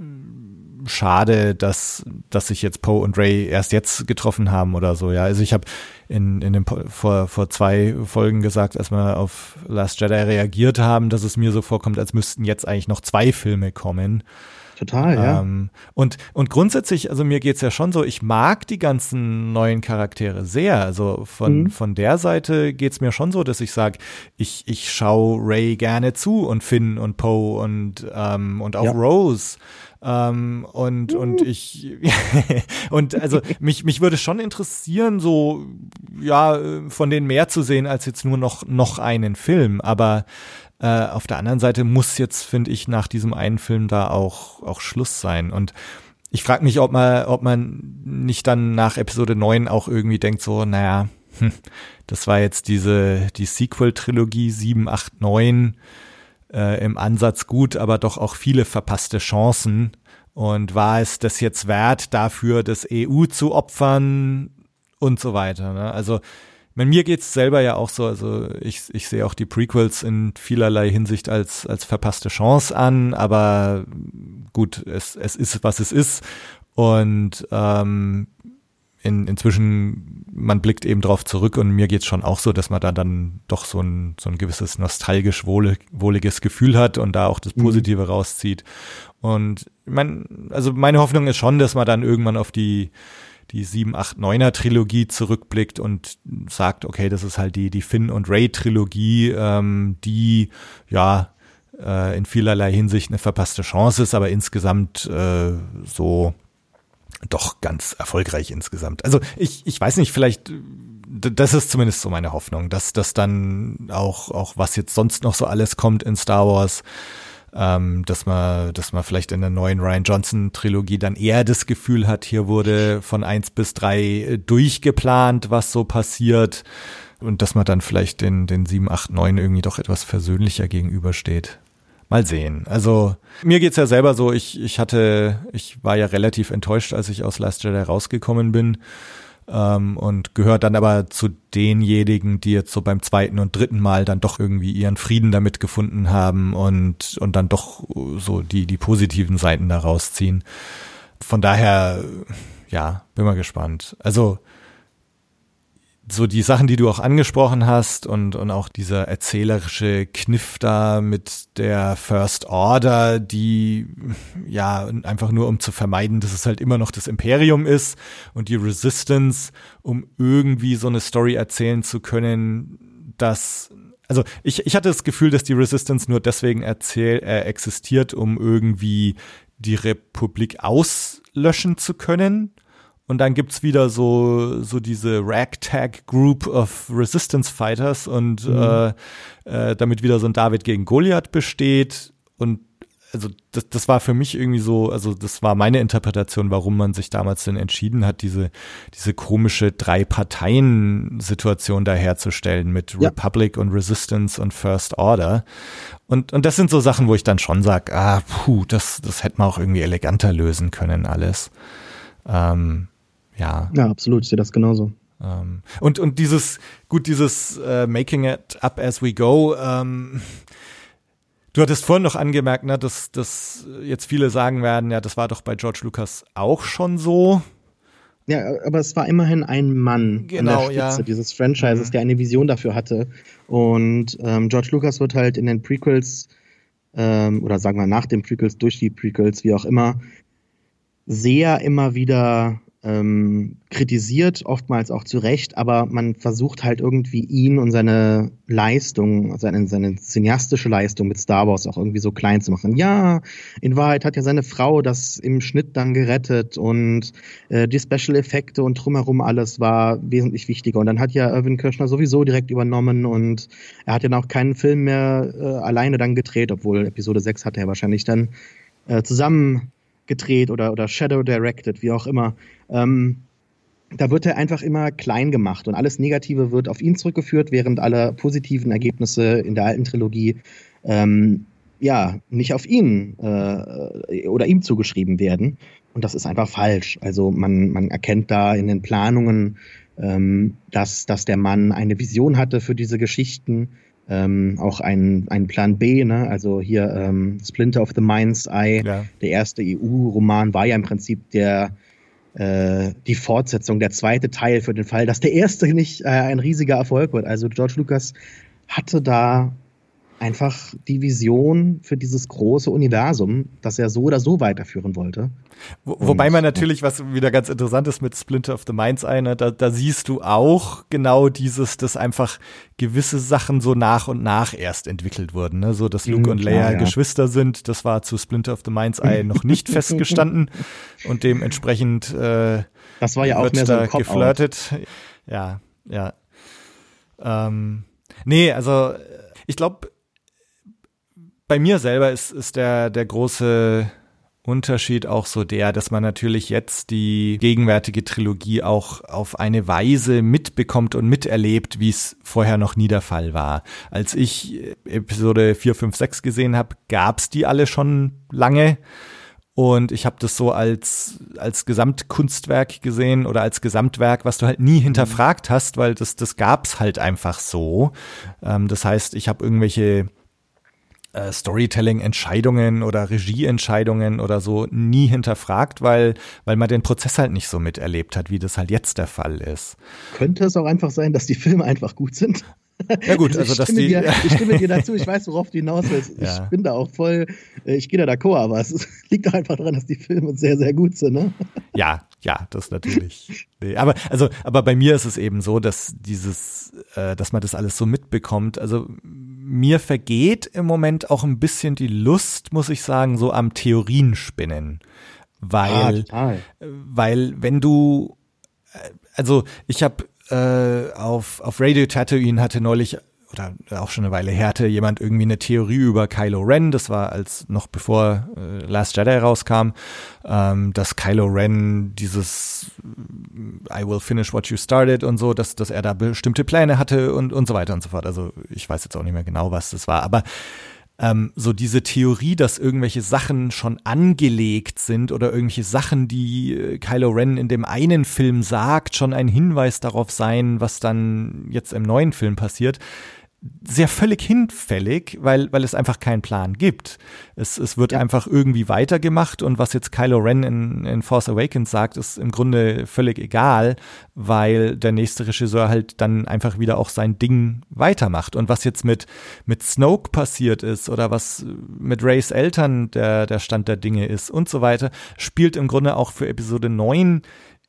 schade, dass, dass sich jetzt Poe und Ray erst jetzt getroffen haben oder so, ja. Also ich habe in, in dem vor, vor zwei Folgen gesagt, als wir auf Last Jedi reagiert haben, dass es mir so vorkommt, als müssten jetzt eigentlich noch zwei Filme kommen. Total, ja. Ähm, und, und grundsätzlich, also mir geht's ja schon so, ich mag die ganzen neuen Charaktere sehr. Also von, mhm. von der Seite geht's mir schon so, dass ich sage, ich, ich schaue Ray gerne zu und Finn und Poe und, ähm, und auch ja. Rose. Ähm, und mhm. und ich <laughs> und also mich mich würde schon interessieren so ja von denen mehr zu sehen als jetzt nur noch noch einen Film aber äh, auf der anderen Seite muss jetzt, finde ich, nach diesem einen Film da auch, auch Schluss sein. Und ich frage mich, ob man, ob man nicht dann nach Episode 9 auch irgendwie denkt, so, naja, hm, das war jetzt diese, die Sequel-Trilogie 7, 8, 9 äh, im Ansatz gut, aber doch auch viele verpasste Chancen. Und war es das jetzt wert, dafür das EU zu opfern und so weiter. Ne? Also meine, mir geht's selber ja auch so, also ich, ich sehe auch die Prequels in vielerlei Hinsicht als, als verpasste Chance an, aber gut, es, es ist, was es ist. Und ähm, in, inzwischen, man blickt eben drauf zurück und mir geht's schon auch so, dass man da dann doch so ein, so ein gewisses nostalgisch wohlig, wohliges Gefühl hat und da auch das mhm. Positive mhm. rauszieht. Und mein, also meine Hoffnung ist schon, dass man dann irgendwann auf die die 7, 8, 9er Trilogie zurückblickt und sagt, okay, das ist halt die, die Finn und Ray Trilogie, ähm, die ja äh, in vielerlei Hinsicht eine verpasste Chance ist, aber insgesamt äh, so doch ganz erfolgreich insgesamt. Also ich, ich weiß nicht, vielleicht das ist zumindest so meine Hoffnung, dass das dann auch auch was jetzt sonst noch so alles kommt in Star Wars ähm, dass man, dass man vielleicht in der neuen Ryan Johnson Trilogie dann eher das Gefühl hat, hier wurde von eins bis drei äh, durchgeplant, was so passiert und dass man dann vielleicht den, den sieben, acht, neun irgendwie doch etwas versöhnlicher gegenübersteht. Mal sehen. Also mir geht's ja selber so, ich, ich hatte, ich war ja relativ enttäuscht, als ich aus Last Jedi rausgekommen bin ähm, und gehört dann aber zu denjenigen, die jetzt so beim zweiten und dritten Mal dann doch irgendwie ihren Frieden damit gefunden haben und, und dann doch so die, die positiven Seiten da rausziehen. Von daher, ja, bin mal gespannt. Also, so die Sachen, die du auch angesprochen hast und, und auch dieser erzählerische Kniff da mit der First Order, die ja einfach nur um zu vermeiden, dass es halt immer noch das Imperium ist und die Resistance, um irgendwie so eine Story erzählen zu können, dass also ich, ich hatte das Gefühl, dass die Resistance nur deswegen erzähl, äh, existiert, um irgendwie die Republik auslöschen zu können und dann gibt's wieder so, so diese Ragtag Group of Resistance Fighters und mhm. äh, äh, damit wieder so ein David gegen Goliath besteht. Und also das, das war für mich irgendwie so, also das war meine Interpretation, warum man sich damals denn entschieden hat, diese, diese komische Drei-Parteien-Situation da herzustellen mit ja. Republic und Resistance und First Order. Und, und das sind so Sachen, wo ich dann schon sag, ah, puh, das, das hätte man auch irgendwie eleganter lösen können, alles. Ähm, ja. Ja, absolut, ich sehe das genauso. Ähm, und, und dieses, gut, dieses äh, Making it up as we go, ähm, Du hattest vorhin noch angemerkt, ne, dass, dass jetzt viele sagen werden, ja, das war doch bei George Lucas auch schon so. Ja, aber es war immerhin ein Mann genau, an der Spitze ja. dieses Franchises, mhm. der eine Vision dafür hatte. Und ähm, George Lucas wird halt in den Prequels ähm, oder sagen wir nach den Prequels, durch die Prequels, wie auch immer, sehr immer wieder ähm, kritisiert, oftmals auch zu Recht, aber man versucht halt irgendwie ihn und seine Leistung, seine, seine cineastische Leistung mit Star Wars auch irgendwie so klein zu machen. Ja, in Wahrheit hat ja seine Frau das im Schnitt dann gerettet und äh, die Special Effekte und drumherum alles war wesentlich wichtiger. Und dann hat ja Irvin Kirschner sowieso direkt übernommen und er hat ja auch keinen Film mehr äh, alleine dann gedreht, obwohl Episode 6 hat er wahrscheinlich dann äh, zusammen gedreht oder, oder Shadow directed, wie auch immer. Ähm, da wird er einfach immer klein gemacht und alles Negative wird auf ihn zurückgeführt, während alle positiven Ergebnisse in der alten Trilogie ähm, ja nicht auf ihn äh, oder ihm zugeschrieben werden. Und das ist einfach falsch. Also man, man erkennt da in den Planungen, ähm, dass, dass der Mann eine Vision hatte für diese Geschichten, ähm, auch ein, ein Plan B, ne? also hier ähm, Splinter of the Mind's Eye, ja. der erste EU-Roman war ja im Prinzip der äh, die Fortsetzung, der zweite Teil für den Fall, dass der erste nicht äh, ein riesiger Erfolg wird. Also George Lucas hatte da einfach die Vision für dieses große Universum, das er so oder so weiterführen wollte. Wo, wobei man natürlich, was wieder ganz interessant ist mit Splinter of the Minds eine, da, da siehst du auch genau dieses, dass einfach gewisse Sachen so nach und nach erst entwickelt wurden. Ne? So, dass Luke mhm, und Leia ja. Geschwister sind, das war zu Splinter of the Minds Eye noch <laughs> nicht festgestanden und dementsprechend äh, das war ja auch mehr so ein geflirtet. Ja, ja. Ähm, nee, also ich glaube, bei mir selber ist, ist der, der große Unterschied auch so der, dass man natürlich jetzt die gegenwärtige Trilogie auch auf eine Weise mitbekommt und miterlebt, wie es vorher noch nie der Fall war. Als ich Episode 4, 5, 6 gesehen habe, gab's die alle schon lange. Und ich habe das so als, als Gesamtkunstwerk gesehen oder als Gesamtwerk, was du halt nie hinterfragt hast, weil das, das gab's halt einfach so. Ähm, das heißt, ich habe irgendwelche äh, Storytelling-Entscheidungen oder Regieentscheidungen oder so nie hinterfragt, weil, weil man den Prozess halt nicht so miterlebt hat, wie das halt jetzt der Fall ist. Könnte es auch einfach sein, dass die Filme einfach gut sind? Ja gut, also, also dass die. Dir, ich stimme dir dazu, ich weiß, worauf du hinaus willst. <laughs> Ja. Ich bin da auch voll, äh, ich gehe da d'accord, aber es <laughs> liegt doch einfach daran, dass die Filme sehr, sehr gut sind, ne? <laughs> Ja, ja, das natürlich. Nee, aber, also, aber bei mir ist es eben so, dass dieses, äh, dass man das alles so mitbekommt. Also mir vergeht im Moment auch ein bisschen die Lust, muss ich sagen, so am Theorienspinnen. Weil, ah, weil wenn du, äh, also ich habe äh, auf, auf Radio Tatooine hatte neulich oder auch schon eine Weile her hatte jemand irgendwie eine Theorie über Kylo Ren, das war als noch bevor äh, Last Jedi rauskam, ähm, dass Kylo Ren dieses I will finish what you started und so, dass, dass er da bestimmte Pläne hatte und, und so weiter und so fort. Also ich weiß jetzt auch nicht mehr genau, was das war, aber ähm, so diese Theorie, dass irgendwelche Sachen schon angelegt sind oder irgendwelche Sachen, die äh, Kylo Ren in dem einen Film sagt, schon ein Hinweis darauf sein, was dann jetzt im neuen Film passiert. Sehr völlig hinfällig, weil, weil es einfach keinen Plan gibt. Es, es wird ja. einfach irgendwie weitergemacht und was jetzt Kylo Ren in, in Force Awakens sagt, ist im Grunde völlig egal, weil der nächste Regisseur halt dann einfach wieder auch sein Ding weitermacht. Und was jetzt mit, mit Snoke passiert ist oder was mit Rays Eltern der, der Stand der Dinge ist und so weiter, spielt im Grunde auch für Episode 9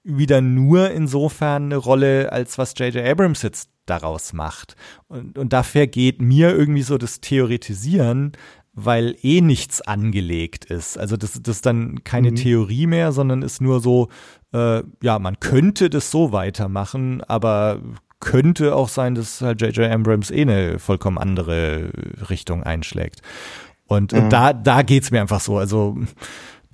wieder nur insofern eine Rolle, als was J.J. Abrams jetzt daraus macht. Und, und da vergeht mir irgendwie so das Theoretisieren, weil eh nichts angelegt ist. Also das, das ist dann keine mhm. Theorie mehr, sondern ist nur so, äh, ja, man könnte das so weitermachen, aber könnte auch sein, dass halt J.J. Abrams eh eine vollkommen andere Richtung einschlägt. Und, mhm. und da, da geht's mir einfach so. Also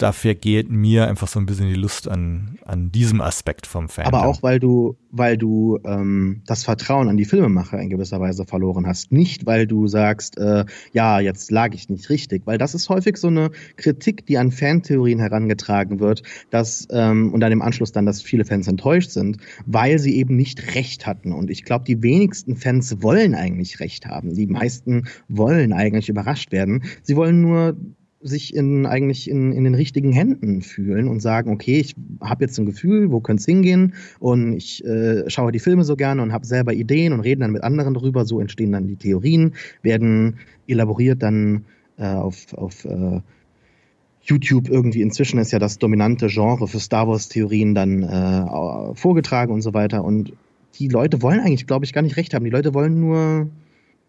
da vergeht mir einfach so ein bisschen die Lust an, an diesem Aspekt vom Fan. Aber auch, weil du, weil du ähm, das Vertrauen an die Filmemacher in gewisser Weise verloren hast. Nicht, weil du sagst, äh, ja, jetzt lag ich nicht richtig. Weil das ist häufig so eine Kritik, die an Fantheorien herangetragen wird, dass, ähm, und dann im Anschluss dann, dass viele Fans enttäuscht sind, weil sie eben nicht recht hatten. Und ich glaube, die wenigsten Fans wollen eigentlich recht haben. Die meisten wollen eigentlich überrascht werden. Sie wollen nur sich in, eigentlich in, in den richtigen Händen fühlen und sagen, okay, ich habe jetzt ein Gefühl, wo könnte es hingehen und ich äh, schaue die Filme so gerne und habe selber Ideen und rede dann mit anderen darüber, so entstehen dann die Theorien, werden elaboriert dann äh, auf, auf äh, YouTube irgendwie inzwischen ist ja das dominante Genre für Star Wars Theorien dann äh, vorgetragen und so weiter und die Leute wollen eigentlich, glaube ich, gar nicht recht haben. Die Leute wollen nur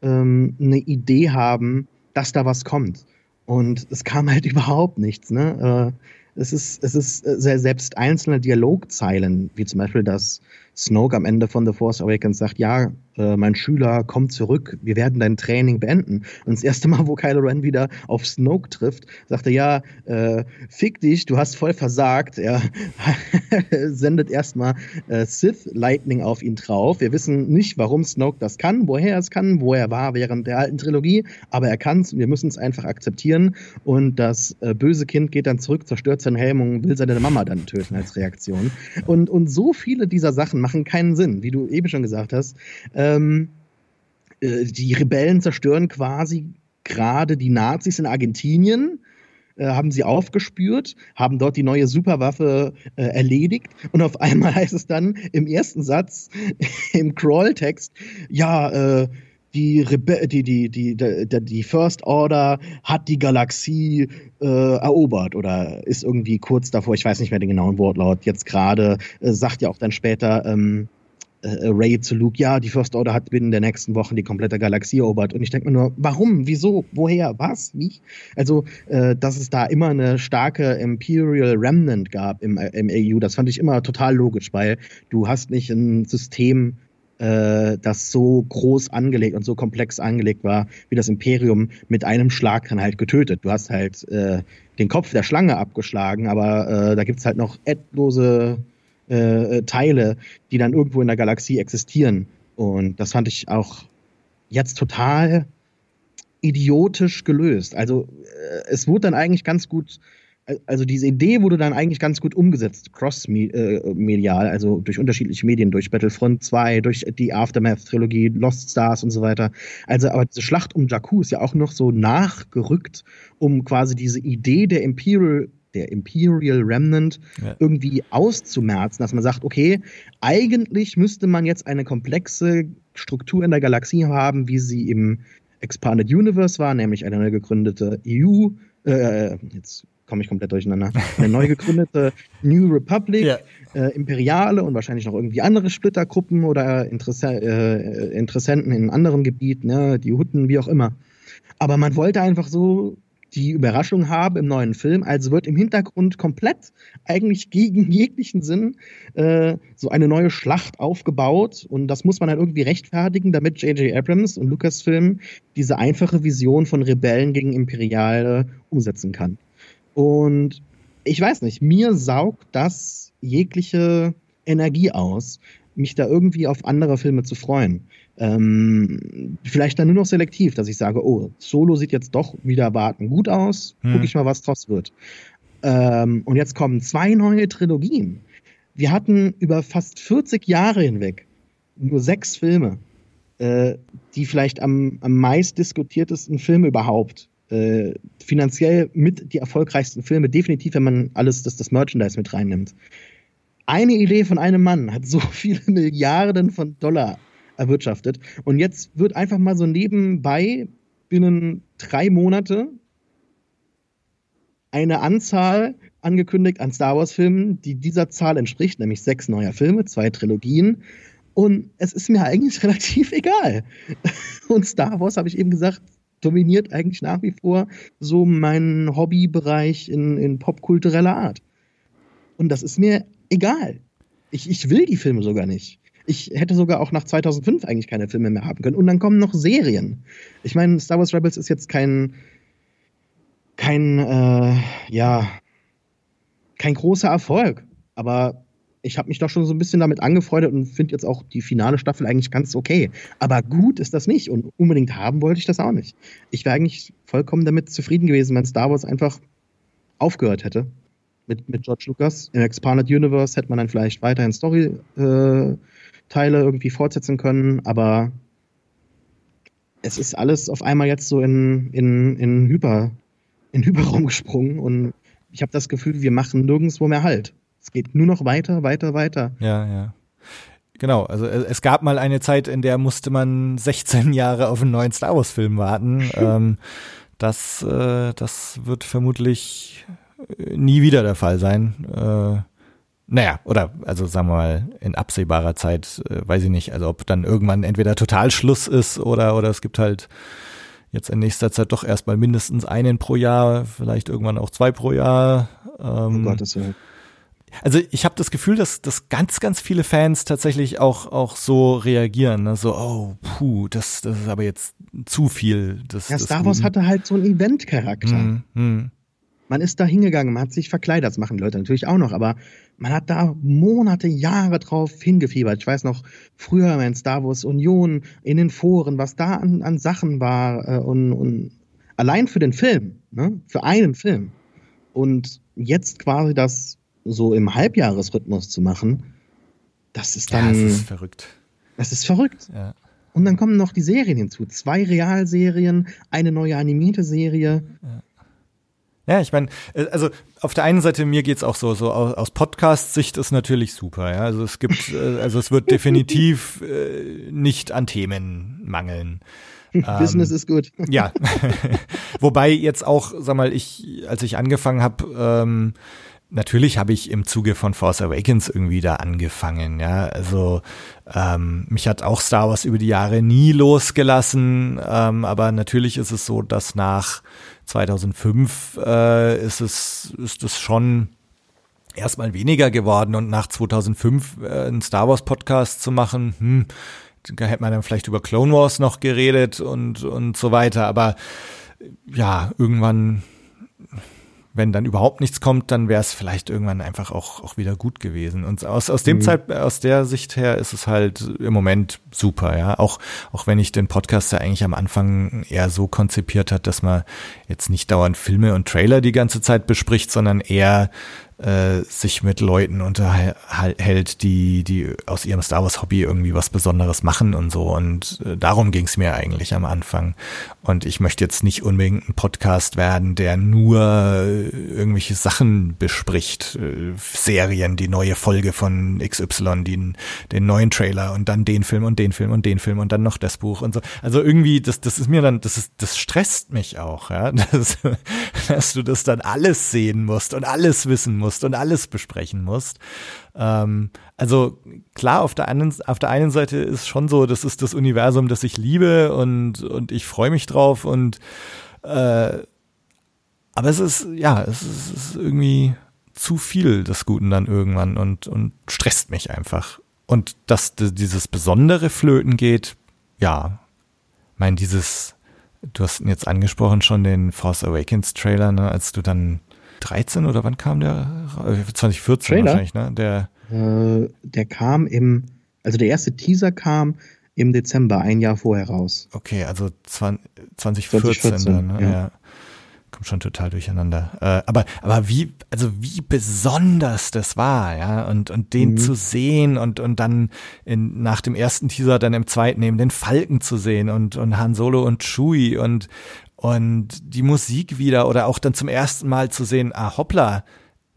ähm, eine Idee haben, dass da was kommt. Und es kam halt <laughs> überhaupt nichts. Ne? Äh, es ist, es ist äh, selbst einzelne Dialogzeilen, wie zum Beispiel, dass Snoke am Ende von The Force Awakens sagt, ja, äh, mein Schüler kommt zurück, wir werden dein Training beenden. Und das erste Mal, wo Kylo Ren wieder auf Snoke trifft, sagt er, ja, äh, fick dich, du hast voll versagt. Er <laughs> sendet erstmal äh, Sith Lightning auf ihn drauf. Wir wissen nicht, warum Snoke das kann, woher er es kann, wo er war während der alten Trilogie, aber er kann es und wir müssen es einfach akzeptieren. Und das äh, böse Kind geht dann zurück, zerstört seinen Helm und will seine Mama dann töten als Reaktion. Und, und so viele dieser Sachen machen keinen Sinn, wie du eben schon gesagt hast. Ähm, äh, die Rebellen zerstören quasi gerade die Nazis in Argentinien äh, haben sie aufgespürt, haben dort die neue Superwaffe äh, erledigt. Und auf einmal <laughs> heißt es dann im ersten Satz <laughs> im Crawl-Text, ja, äh, die, Rebe die, die, die, die, die First Order hat die Galaxie äh, erobert oder ist irgendwie kurz davor, ich weiß nicht mehr den genauen Wortlaut, jetzt gerade, äh, sagt ja auch dann später ähm, äh, Ray zu Luke, ja, die First Order hat binnen der nächsten Wochen die komplette Galaxie erobert. Und ich denke mir nur, warum, wieso, woher, was, wie? Also, äh, dass es da immer eine starke Imperial Remnant gab im, äh, im AU, das fand ich immer total logisch, weil du hast nicht ein System, äh, das so groß angelegt und so komplex angelegt war, wie das Imperium mit einem Schlag dann halt getötet. Du hast halt äh, den Kopf der Schlange abgeschlagen, aber äh, da gibt's halt noch endlose äh, Teile, die dann irgendwo in der Galaxie existieren. Und das fand ich auch jetzt total idiotisch gelöst. Also äh, es wurde dann eigentlich ganz gut also diese Idee wurde dann eigentlich ganz gut umgesetzt, cross-medial, also durch unterschiedliche Medien, durch Battlefront 2, durch die Aftermath-Trilogie, Lost Stars und so weiter. Also, aber diese Schlacht um Jakku ist ja auch noch so nachgerückt, um quasi diese Idee der Imperial der Imperial Remnant ja. irgendwie auszumerzen, dass man sagt, okay, eigentlich müsste man jetzt eine komplexe Struktur in der Galaxie haben, wie sie im Expanded Universe war, nämlich eine neu gegründete EU, äh, jetzt komme ich komplett durcheinander. <laughs> Eine neu gegründete New Republic, ja. äh, Imperiale und wahrscheinlich noch irgendwie andere Splittergruppen oder Interesse äh, Interessenten in anderen Gebieten, ne, die Hutten, wie auch immer. Aber man wollte einfach so die Überraschung haben im neuen Film, also wird im Hintergrund komplett eigentlich gegen <laughs> jeglichen Sinn äh, so eine neue Schlacht aufgebaut und das muss man halt irgendwie rechtfertigen, damit J.J. Abrams und Lucasfilm diese einfache Vision von Rebellen gegen Imperiale umsetzen kann. Und ich weiß nicht, mir saugt das jegliche Energie aus, mich da irgendwie auf andere Filme zu freuen. Ähm, vielleicht dann nur noch selektiv, dass ich sage, oh, Solo sieht jetzt doch wieder warten gut aus, hm. gucke ich mal, was draus wird. Ähm, und jetzt kommen zwei neue Trilogien. Wir hatten über fast 40 Jahre hinweg nur sechs Filme. äh, die vielleicht am, am meist diskutiertesten Filme überhaupt. Äh, finanziell mit die erfolgreichsten Filme, definitiv, wenn man alles das, das Merchandise mit reinnimmt. Eine Idee von einem Mann hat so <laughs> viele Milliarden von Dollar erwirtschaftet. Und jetzt wird einfach mal so nebenbei binnen drei Monate eine Anzahl angekündigt an Star Wars-Filmen, die dieser Zahl entspricht, nämlich sechs neue Filme, zwei Trilogien. Und es ist mir eigentlich <laughs> relativ egal. Und Star Wars, habe ich eben gesagt, dominiert eigentlich nach wie vor so meinen Hobbybereich in, in popkultureller Art. Und das ist mir egal. Ich, ich will die Filme sogar nicht. Ich hätte sogar auch nach 2005 eigentlich keine Filme mehr haben können. Und dann kommen noch Serien. Ich meine, Star Wars Rebels ist jetzt kein, kein, äh, ja, kein großer Erfolg. Aber ich habe mich doch schon so ein bisschen damit angefreundet und finde jetzt auch die finale Staffel eigentlich ganz okay. Aber gut ist das nicht und unbedingt haben wollte ich das auch nicht. Ich wäre eigentlich vollkommen damit zufrieden gewesen, wenn Star Wars einfach aufgehört hätte mit, mit George Lucas. Im Expanded Universe hätte man dann vielleicht weiterhin Story-Teile äh, irgendwie fortsetzen können, aber es ist alles auf einmal jetzt so in, in, in, Hyper, in Hyperraum <laughs> gesprungen und ich habe das Gefühl, wir machen nirgendwo mehr Halt. Es geht nur noch weiter, weiter, weiter. Ja, ja. Genau, also es gab mal eine Zeit, in der musste man 16 Jahre auf einen neuen Star Wars-Film warten. ähm, das, äh, das wird vermutlich nie wieder der Fall sein. Äh, naja, oder also sagen wir mal, in absehbarer Zeit, äh, weiß ich nicht, also ob dann irgendwann entweder total Schluss ist oder, oder es gibt halt jetzt in nächster Zeit doch erstmal mindestens einen pro Jahr, vielleicht irgendwann auch zwei pro Jahr. Ähm, oh Gottes Willen. Also ich habe das Gefühl, dass, dass ganz, ganz viele Fans tatsächlich auch, auch so reagieren. Ne? So, oh, puh, das, das ist aber jetzt zu viel. Das, ja, Star Wars hatte halt so einen Event-Charakter. Mm, mm. Man ist da hingegangen, man hat sich verkleidet, das machen die Leute natürlich auch noch, aber man hat da Monate, Jahre drauf hingefiebert. Ich weiß noch, früher in Star Wars Union, in den Foren, was da an, an Sachen war äh, und, und allein für den Film, ne? für einen Film. Und jetzt quasi das so im Halbjahresrhythmus zu machen, das ist dann. Ja, das ist verrückt. Das ist verrückt. Ja. Und dann kommen noch die Serien hinzu. Zwei Realserien, eine neue animierte Serie. Ja. Ja, ich meine, äh, also auf der einen Seite mir geht's auch so, so aus Podcast-Sicht ist natürlich super. Ja, also es gibt, äh, also es wird <laughs> definitiv äh, nicht an Themen mangeln. <laughs> Business ähm, ist gut. <laughs> Ja, wobei jetzt auch, sag mal, ich, als ich angefangen habe, ähm, natürlich habe ich im Zuge von Force Awakens irgendwie da angefangen, ja. Also ähm, mich hat auch Star Wars über die Jahre nie losgelassen, ähm, aber natürlich ist es so, dass nach 2005 äh, ist es ist es schon erstmal weniger geworden und nach 2005 äh, einen Star Wars Podcast zu machen, hm, da hätte man dann vielleicht über Clone Wars noch geredet und und so weiter, aber ja, irgendwann wenn dann überhaupt nichts kommt, dann wäre es vielleicht irgendwann einfach auch, auch wieder gut gewesen. Und aus, aus dem mhm. Zeit, aus der Sicht her ist es halt im Moment super, ja. Auch, auch wenn ich den Podcast ja eigentlich am Anfang eher so konzipiert hat, dass man jetzt nicht dauernd Filme und Trailer die ganze Zeit bespricht, sondern eher äh, sich mit Leuten unterhält, die, die aus ihrem Star Wars Hobby irgendwie was Besonderes machen und so. Und äh, darum ging es mir eigentlich am Anfang. Und ich möchte jetzt nicht unbedingt ein Podcast werden, der nur äh, irgendwelche Sachen bespricht. Äh, Serien, die neue Folge von XY, den, den neuen Trailer und dann den Film und den Film und den Film und dann noch das Buch und so. Also irgendwie, das, das ist mir dann, das ist, das stresst mich auch, ja. <laughs> Das, dass du das dann alles sehen musst und alles wissen musst musst und alles besprechen musst. Ähm, also klar, auf der, einen, auf der einen Seite ist schon so, das ist das Universum, das ich liebe und, und ich freue mich drauf und äh, aber es ist, ja, es ist, es ist irgendwie zu viel des Guten dann irgendwann und, und stresst mich einfach. Und dass dieses besondere Flöten geht, ja, mein, dieses, du hast ihn jetzt angesprochen schon den Force Awakens Trailer, ne, als du dann 2013 oder wann kam der? 2014 Trailer? wahrscheinlich, ne? Der, äh, der kam im, also der erste Teaser kam im Dezember, ein Jahr vorher raus. Okay, also 20, 2014, 2014 dann, ne? ja. ja. kommt schon total durcheinander. Äh, aber, aber wie, also wie besonders das war, ja, und, und den mhm. zu sehen und, und dann in, nach dem ersten Teaser dann im zweiten eben den Falken zu sehen und, und Han Solo und Chewie und, und die Musik wieder oder auch dann zum ersten Mal zu sehen, ah, hoppla,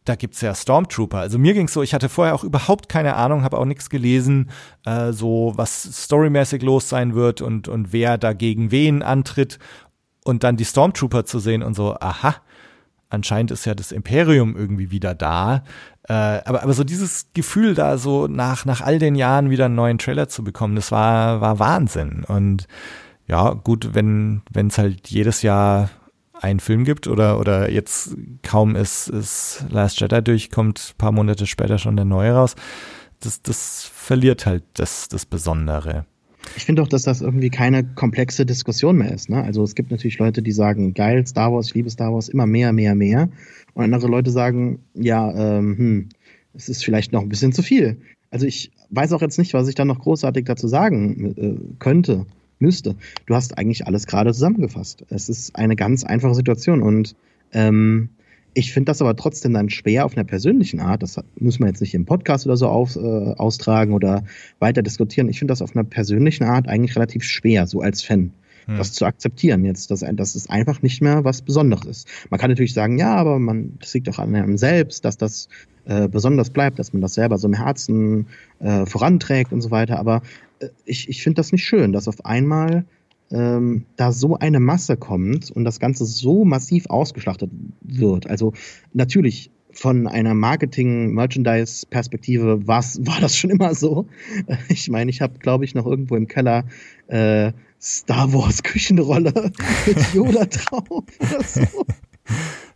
da gibt's ja Stormtrooper. Also mir ging's so, ich hatte vorher auch überhaupt keine Ahnung, habe auch nichts gelesen, äh, so was storymäßig los sein wird und, und wer dagegen wen antritt und dann die Stormtrooper zu sehen und so, aha, anscheinend ist ja das Imperium irgendwie wieder da. Äh, aber, aber so dieses Gefühl da so nach, nach all den Jahren wieder einen neuen Trailer zu bekommen, das war, war Wahnsinn. Und ja, gut, wenn es halt jedes Jahr einen Film gibt oder, oder jetzt kaum ist, ist Last Jedi durchkommt, paar Monate später schon der neue raus, das, das verliert halt das, das Besondere. Ich finde auch, dass das irgendwie keine komplexe Diskussion mehr ist. Ne? Also es gibt natürlich Leute, die sagen, geil, Star Wars, ich liebe Star Wars, immer mehr, mehr, mehr. Und andere Leute sagen, ja, ähm, hm, es ist vielleicht noch ein bisschen zu viel. Also ich weiß auch jetzt nicht, was ich da noch großartig dazu sagen äh, könnte, müsste. Du hast eigentlich alles gerade zusammengefasst. Es ist eine ganz einfache Situation und ähm, ich finde das aber trotzdem dann schwer auf einer persönlichen Art. Das muss man jetzt nicht im Podcast oder so auf, äh, austragen oder weiter diskutieren. Ich finde das auf einer persönlichen Art eigentlich relativ schwer, so als Fan. Hm. Das zu akzeptieren jetzt, dass, dass es einfach nicht mehr was Besonderes ist. Man kann natürlich sagen, ja, aber man, das liegt doch an einem selbst, dass das äh, besonders bleibt, dass man das selber so im Herzen äh, voranträgt und so weiter. Aber äh, ich, ich finde das nicht schön, dass auf einmal ähm, da so eine Masse kommt und das Ganze so massiv ausgeschlachtet wird. Also natürlich von einer Marketing-Merchandise-Perspektive <laughs> war das schon immer so. <laughs> Ich meine, ich habe, glaube ich, noch irgendwo im Keller äh, Star Wars Küchenrolle <laughs> mit Yoda drauf oder so.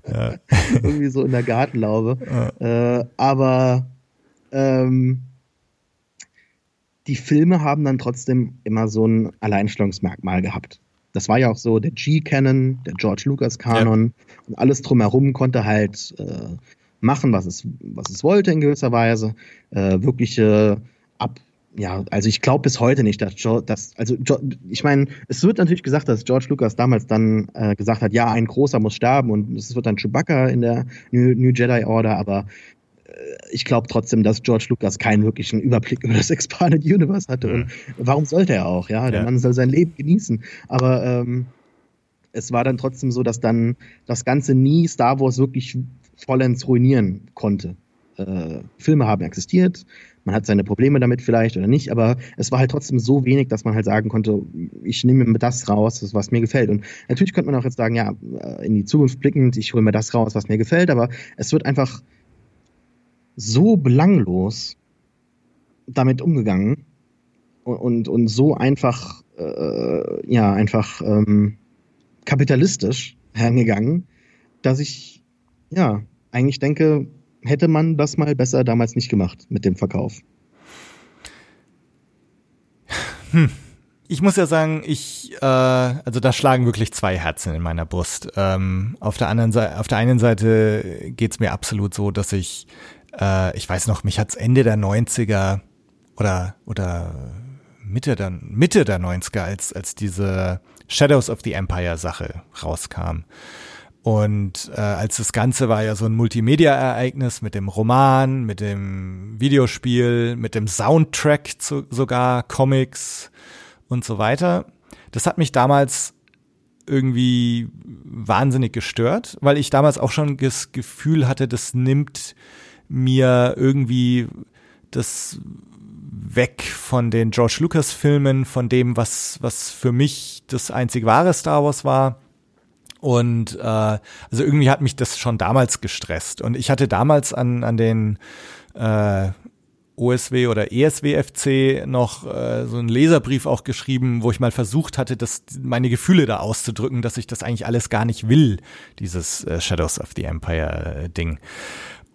Ja. <laughs> Irgendwie so in der Gartenlaube. Ja. Äh, aber ähm, die Filme haben dann trotzdem immer so ein Alleinstellungsmerkmal gehabt. Das war ja auch so der G-Canon, der George Lucas-Kanon ja. und alles drumherum konnte halt äh, machen, was es, was es wollte in gewisser Weise. Äh, wirkliche ab ja, also ich glaube bis heute nicht, dass, George, dass also ich meine, es wird natürlich gesagt, dass George Lucas damals dann äh, gesagt hat, ja, ein großer muss sterben und es wird dann Chewbacca in der New, New Jedi Order, aber ich glaube trotzdem, dass George Lucas keinen wirklichen Überblick über das Expanded Universe hatte. Mhm. Und warum sollte er auch? Ja, der ja. Mann soll sein Leben genießen. Aber ähm, es war dann trotzdem so, dass dann das Ganze nie Star Wars wirklich vollends ruinieren konnte. Äh, Filme haben existiert, man hat seine Probleme damit vielleicht oder nicht, aber es war halt trotzdem so wenig, dass man halt sagen konnte, ich nehme mir das raus, was mir gefällt. Und natürlich könnte man auch jetzt sagen, ja, äh, in die Zukunft blickend, ich hole mir das raus, was mir gefällt, aber es wird einfach so belanglos damit umgegangen und, und, und so einfach, äh, ja, einfach ähm, kapitalistisch <laughs> hergegangen, dass ich, ja, eigentlich denke, hätte man das mal besser damals nicht gemacht mit dem Verkauf. Hm. Ich muss ja sagen, ich, äh, also da schlagen wirklich zwei Herzen in meiner Brust. Ähm, auf der anderen Seite, auf der einen Seite geht's mir absolut so, dass ich äh, ich weiß noch, mich hat's Ende der 90er oder, oder Mitte der, Mitte der 90er, als, als diese Shadows of the Empire Sache rauskam. Und äh, als das Ganze war ja so ein Multimedia-Ereignis mit dem Roman, mit dem Videospiel, mit dem Soundtrack zu, sogar, Comics und so weiter. Das hat mich damals irgendwie wahnsinnig gestört, weil ich damals auch schon das Gefühl hatte, das nimmt mir irgendwie das weg von den George Lucas Filmen, von dem, was, was für mich das einzig wahre Star Wars war. Und äh, also irgendwie hat mich das schon damals gestresst. Und ich hatte damals an, an den äh, OSW oder ESWFC noch äh, so einen Leserbrief auch geschrieben, wo ich mal versucht hatte, das, meine Gefühle da auszudrücken, dass ich das eigentlich alles gar nicht will, dieses äh, Shadows of the Empire äh.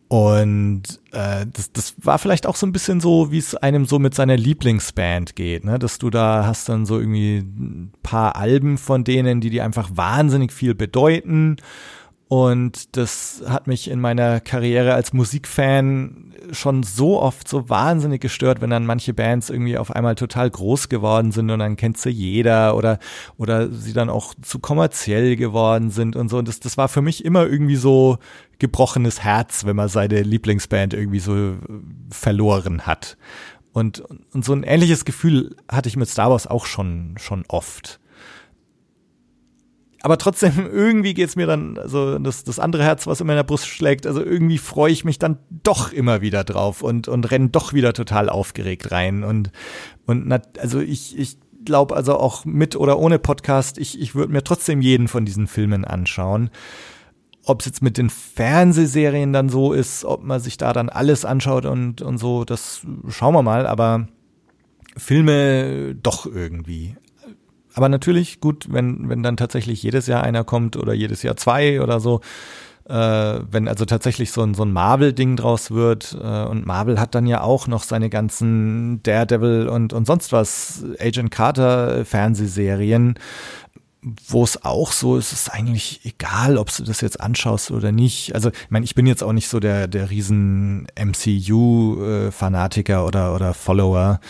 Und äh, das, das war vielleicht auch so ein bisschen so, wie es einem so mit seiner Lieblingsband geht, ne? Dass du da hast dann so irgendwie ein paar Alben von denen, die dir einfach wahnsinnig viel bedeuten. Und das hat mich in meiner Karriere als Musikfan schon so oft so wahnsinnig gestört, wenn dann manche Bands irgendwie auf einmal total groß geworden sind und dann kennt sie jeder oder, oder sie dann auch zu kommerziell geworden sind und so. Und das, das war für mich immer irgendwie so gebrochenes Herz, wenn man seine Lieblingsband irgendwie so verloren hat. Und, und so ein ähnliches Gefühl hatte ich mit Star Wars auch schon, schon oft aber trotzdem, <laughs> irgendwie geht's mir dann, also das, das andere Herz, was in meiner Brust schlägt, also irgendwie freue ich mich dann doch immer wieder drauf und, und renne doch wieder total aufgeregt rein. Und, und also ich, ich glaube also auch mit oder ohne Podcast, ich, ich würde mir trotzdem jeden von diesen Filmen anschauen. Ob es jetzt mit den Fernsehserien dann so ist, ob man sich da dann alles anschaut und, und so, das schauen wir mal, aber Filme doch irgendwie. Aber natürlich gut, wenn, wenn dann tatsächlich jedes Jahr einer kommt oder jedes Jahr zwei oder so, äh, wenn also tatsächlich so ein, so ein Marvel-Ding draus wird äh, und Marvel hat dann ja auch noch seine ganzen Daredevil und, und sonst was Agent Carter Fernsehserien, wo es auch so ist, ist eigentlich egal, ob du das jetzt anschaust oder nicht. Also, ich meine, ich bin jetzt auch nicht so der, der riesen MCU-Fanatiker äh, oder, oder Follower.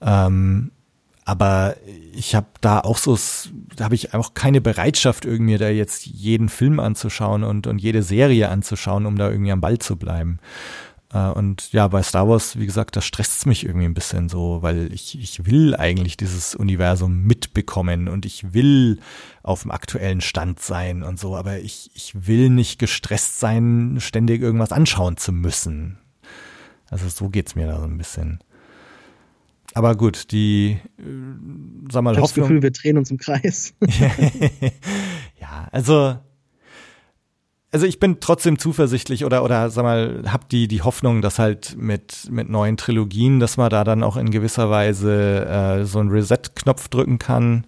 Ähm, aber ich habe da auch so, da habe ich auch keine Bereitschaft irgendwie da jetzt jeden Film anzuschauen und, und jede Serie anzuschauen, um da irgendwie am Ball zu bleiben. Äh, und ja, bei Star Wars, wie gesagt, da stresst es mich irgendwie ein bisschen so, weil ich, ich will eigentlich dieses Universum mitbekommen und ich will auf dem aktuellen Stand sein und so, aber ich, ich will nicht gestresst sein, ständig irgendwas anschauen zu müssen. Also so geht's mir da so ein bisschen. Aber gut, die, äh, sag mal, ich Hoffnung. das Gefühl, wir drehen uns im Kreis. <laughs> <laughs> ja, also, also ich bin trotzdem zuversichtlich oder, oder sag mal, hab die, die Hoffnung, dass halt mit, mit neuen Trilogien, dass man da dann auch in gewisser Weise äh, so einen Reset-Knopf drücken kann.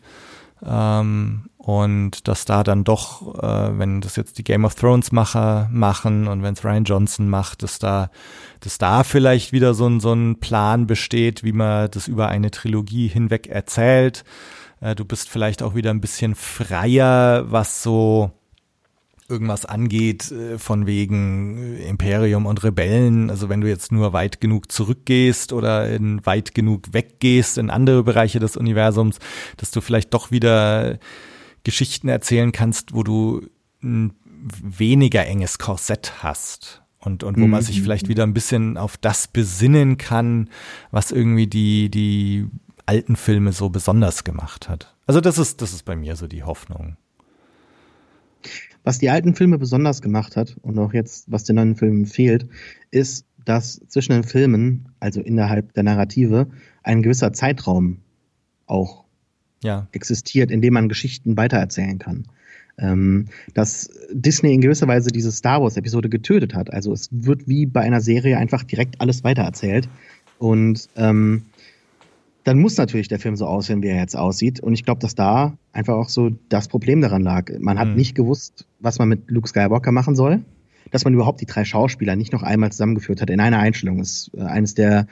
Ähm, und dass da dann doch, äh, wenn das jetzt die Game of Thrones Macher machen und wenn es Ryan Johnson macht, dass da, dass da vielleicht wieder so ein, so ein Plan besteht, wie man das über eine Trilogie hinweg erzählt. Äh, du bist vielleicht auch wieder ein bisschen freier, was so irgendwas angeht, äh, von wegen Imperium und Rebellen. Also wenn du jetzt nur weit genug zurückgehst oder in weit genug weggehst in andere Bereiche des Universums, dass du vielleicht doch wieder Geschichten erzählen kannst, wo du ein weniger enges Korsett hast und, und wo mhm. man sich vielleicht wieder ein bisschen auf das besinnen kann, was irgendwie die, die alten Filme so besonders gemacht hat. Also das ist, das ist bei mir so die Hoffnung. Was die alten Filme besonders gemacht hat und auch jetzt, was den neuen Filmen fehlt, ist, dass zwischen den Filmen, also innerhalb der Narrative, ein gewisser Zeitraum auch ja. existiert, in dem man Geschichten weitererzählen kann. Ähm, dass Disney in gewisser Weise diese Star Wars-Episode getötet hat. Also es wird wie bei einer Serie einfach direkt alles weitererzählt. Und ähm, dann muss natürlich der Film so aussehen, wie er jetzt aussieht. Und ich glaube, dass da einfach auch so das Problem daran lag. Man hat mhm. nicht gewusst, was man mit Luke Skywalker machen soll. Dass man überhaupt die drei Schauspieler nicht noch einmal zusammengeführt hat in einer Einstellung, ist äh, eines der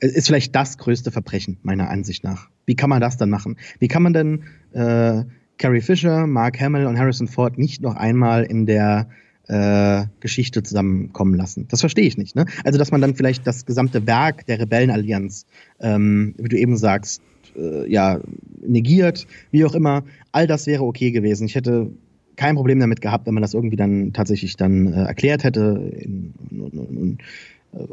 ist vielleicht das größte Verbrechen, meiner Ansicht nach. Wie kann man das dann machen? Wie kann man denn äh, Carrie Fisher, Mark Hamill und Harrison Ford nicht noch einmal in der äh, Geschichte zusammenkommen lassen? Das verstehe ich nicht. Ne? Also, dass man dann vielleicht das gesamte Werk der Rebellenallianz, ähm, wie du eben sagst, äh, ja, negiert, wie auch immer, all das wäre okay gewesen. Ich hätte kein Problem damit gehabt, wenn man das irgendwie dann tatsächlich dann äh, erklärt hätte in, in, in,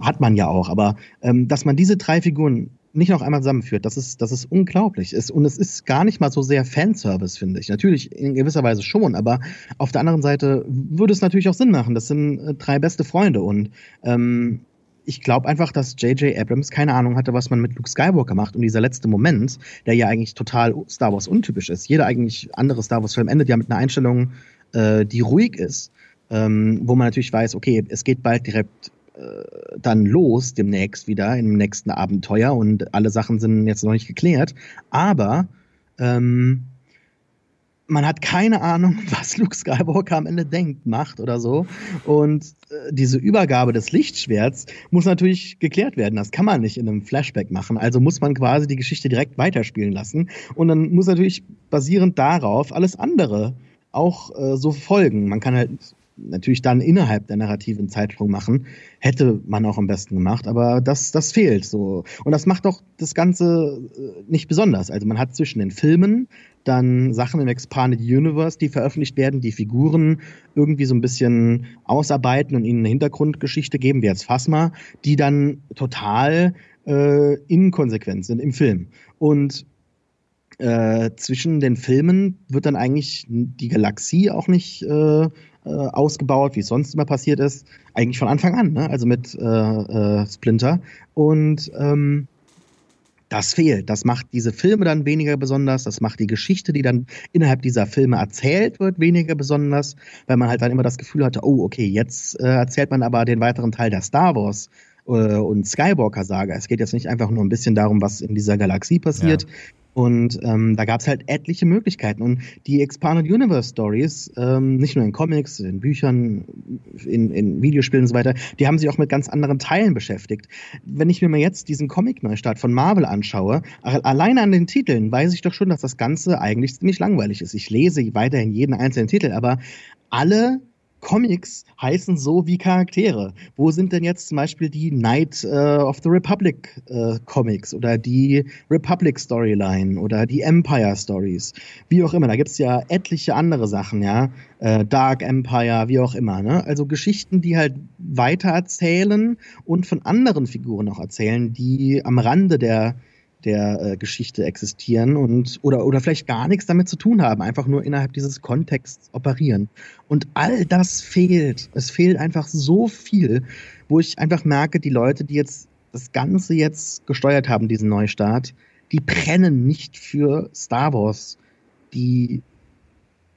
hat man ja auch, aber ähm, dass man diese drei Figuren nicht noch einmal zusammenführt, das ist, das ist unglaublich. Es, und es ist gar nicht mal so sehr Fanservice, finde ich. Natürlich in gewisser Weise schon, aber auf der anderen Seite würde es natürlich auch Sinn machen. Das sind äh, drei beste Freunde und ähm, ich glaube einfach, dass J.J. Abrams keine Ahnung hatte, was man mit Luke Skywalker macht. Und dieser letzte Moment, der ja eigentlich total Star Wars untypisch ist. Jeder eigentlich andere Star Wars-Film endet ja mit einer Einstellung, äh, die ruhig ist. Ähm, wo man natürlich weiß, okay, es geht bald direkt dann los demnächst wieder im nächsten Abenteuer und alle Sachen sind jetzt noch nicht geklärt. Aber ähm, man hat keine Ahnung, <laughs> was Luke Skywalker am Ende denkt, macht oder so. Und äh, diese Übergabe des Lichtschwerts muss natürlich geklärt werden. Das kann man nicht in einem Flashback machen. Also muss man quasi die Geschichte direkt weiterspielen lassen. Und dann muss natürlich basierend darauf alles andere auch äh, so folgen. Man kann halt natürlich dann innerhalb der narrativen Zeitsprung machen. Hätte man auch am besten gemacht, aber das, das fehlt so. Und das macht doch das Ganze äh, nicht besonders. Also man hat zwischen den Filmen dann Sachen im Expanded Universe, die veröffentlicht werden, die Figuren irgendwie so ein bisschen ausarbeiten und ihnen eine Hintergrundgeschichte geben, wie jetzt Phasma, die dann total äh, inkonsequent sind im Film. Und äh, zwischen den Filmen wird dann eigentlich die Galaxie auch nicht äh, äh, ausgebaut, wie es sonst immer passiert ist, eigentlich von Anfang an, ne? also mit äh, äh, Splinter. Und ähm, das fehlt. Das macht diese Filme dann weniger besonders. Das macht die Geschichte, die dann innerhalb dieser Filme erzählt wird, weniger besonders, weil man halt dann immer das Gefühl hatte, oh, okay, jetzt äh, erzählt man aber den weiteren Teil der Star Wars äh, und Skywalker-Saga. Es geht jetzt nicht einfach nur ein bisschen darum, was in dieser Galaxie passiert, ja. Und ähm, da gab es halt etliche Möglichkeiten. Und die Expanded Universe Stories, ähm, nicht nur in Comics, in Büchern, in, in Videospielen und so weiter, die haben sich auch mit ganz anderen Teilen beschäftigt. Wenn ich mir mal jetzt diesen Comic-Neustart von Marvel anschaue, alleine an den Titeln weiß ich doch schon, dass das Ganze eigentlich ziemlich langweilig ist. Ich lese weiterhin jeden einzelnen Titel, aber alle Comics heißen so wie Charaktere. Wo sind denn jetzt zum Beispiel die Knight äh, of the Republic äh, Comics oder die Republic Storyline oder die Empire Stories? Wie auch immer, da gibt es ja etliche andere Sachen, ja. Äh, Dark Empire, wie auch immer. Ne? Also Geschichten, die halt weiter erzählen und von anderen Figuren auch erzählen, die am Rande der der äh, Geschichte existieren und oder, oder vielleicht gar nichts damit zu tun haben, einfach nur innerhalb dieses Kontexts operieren. Und all das fehlt. Es fehlt einfach so viel, wo ich einfach merke, die Leute, die jetzt das Ganze jetzt gesteuert haben, diesen Neustart, die brennen nicht für Star Wars. Die,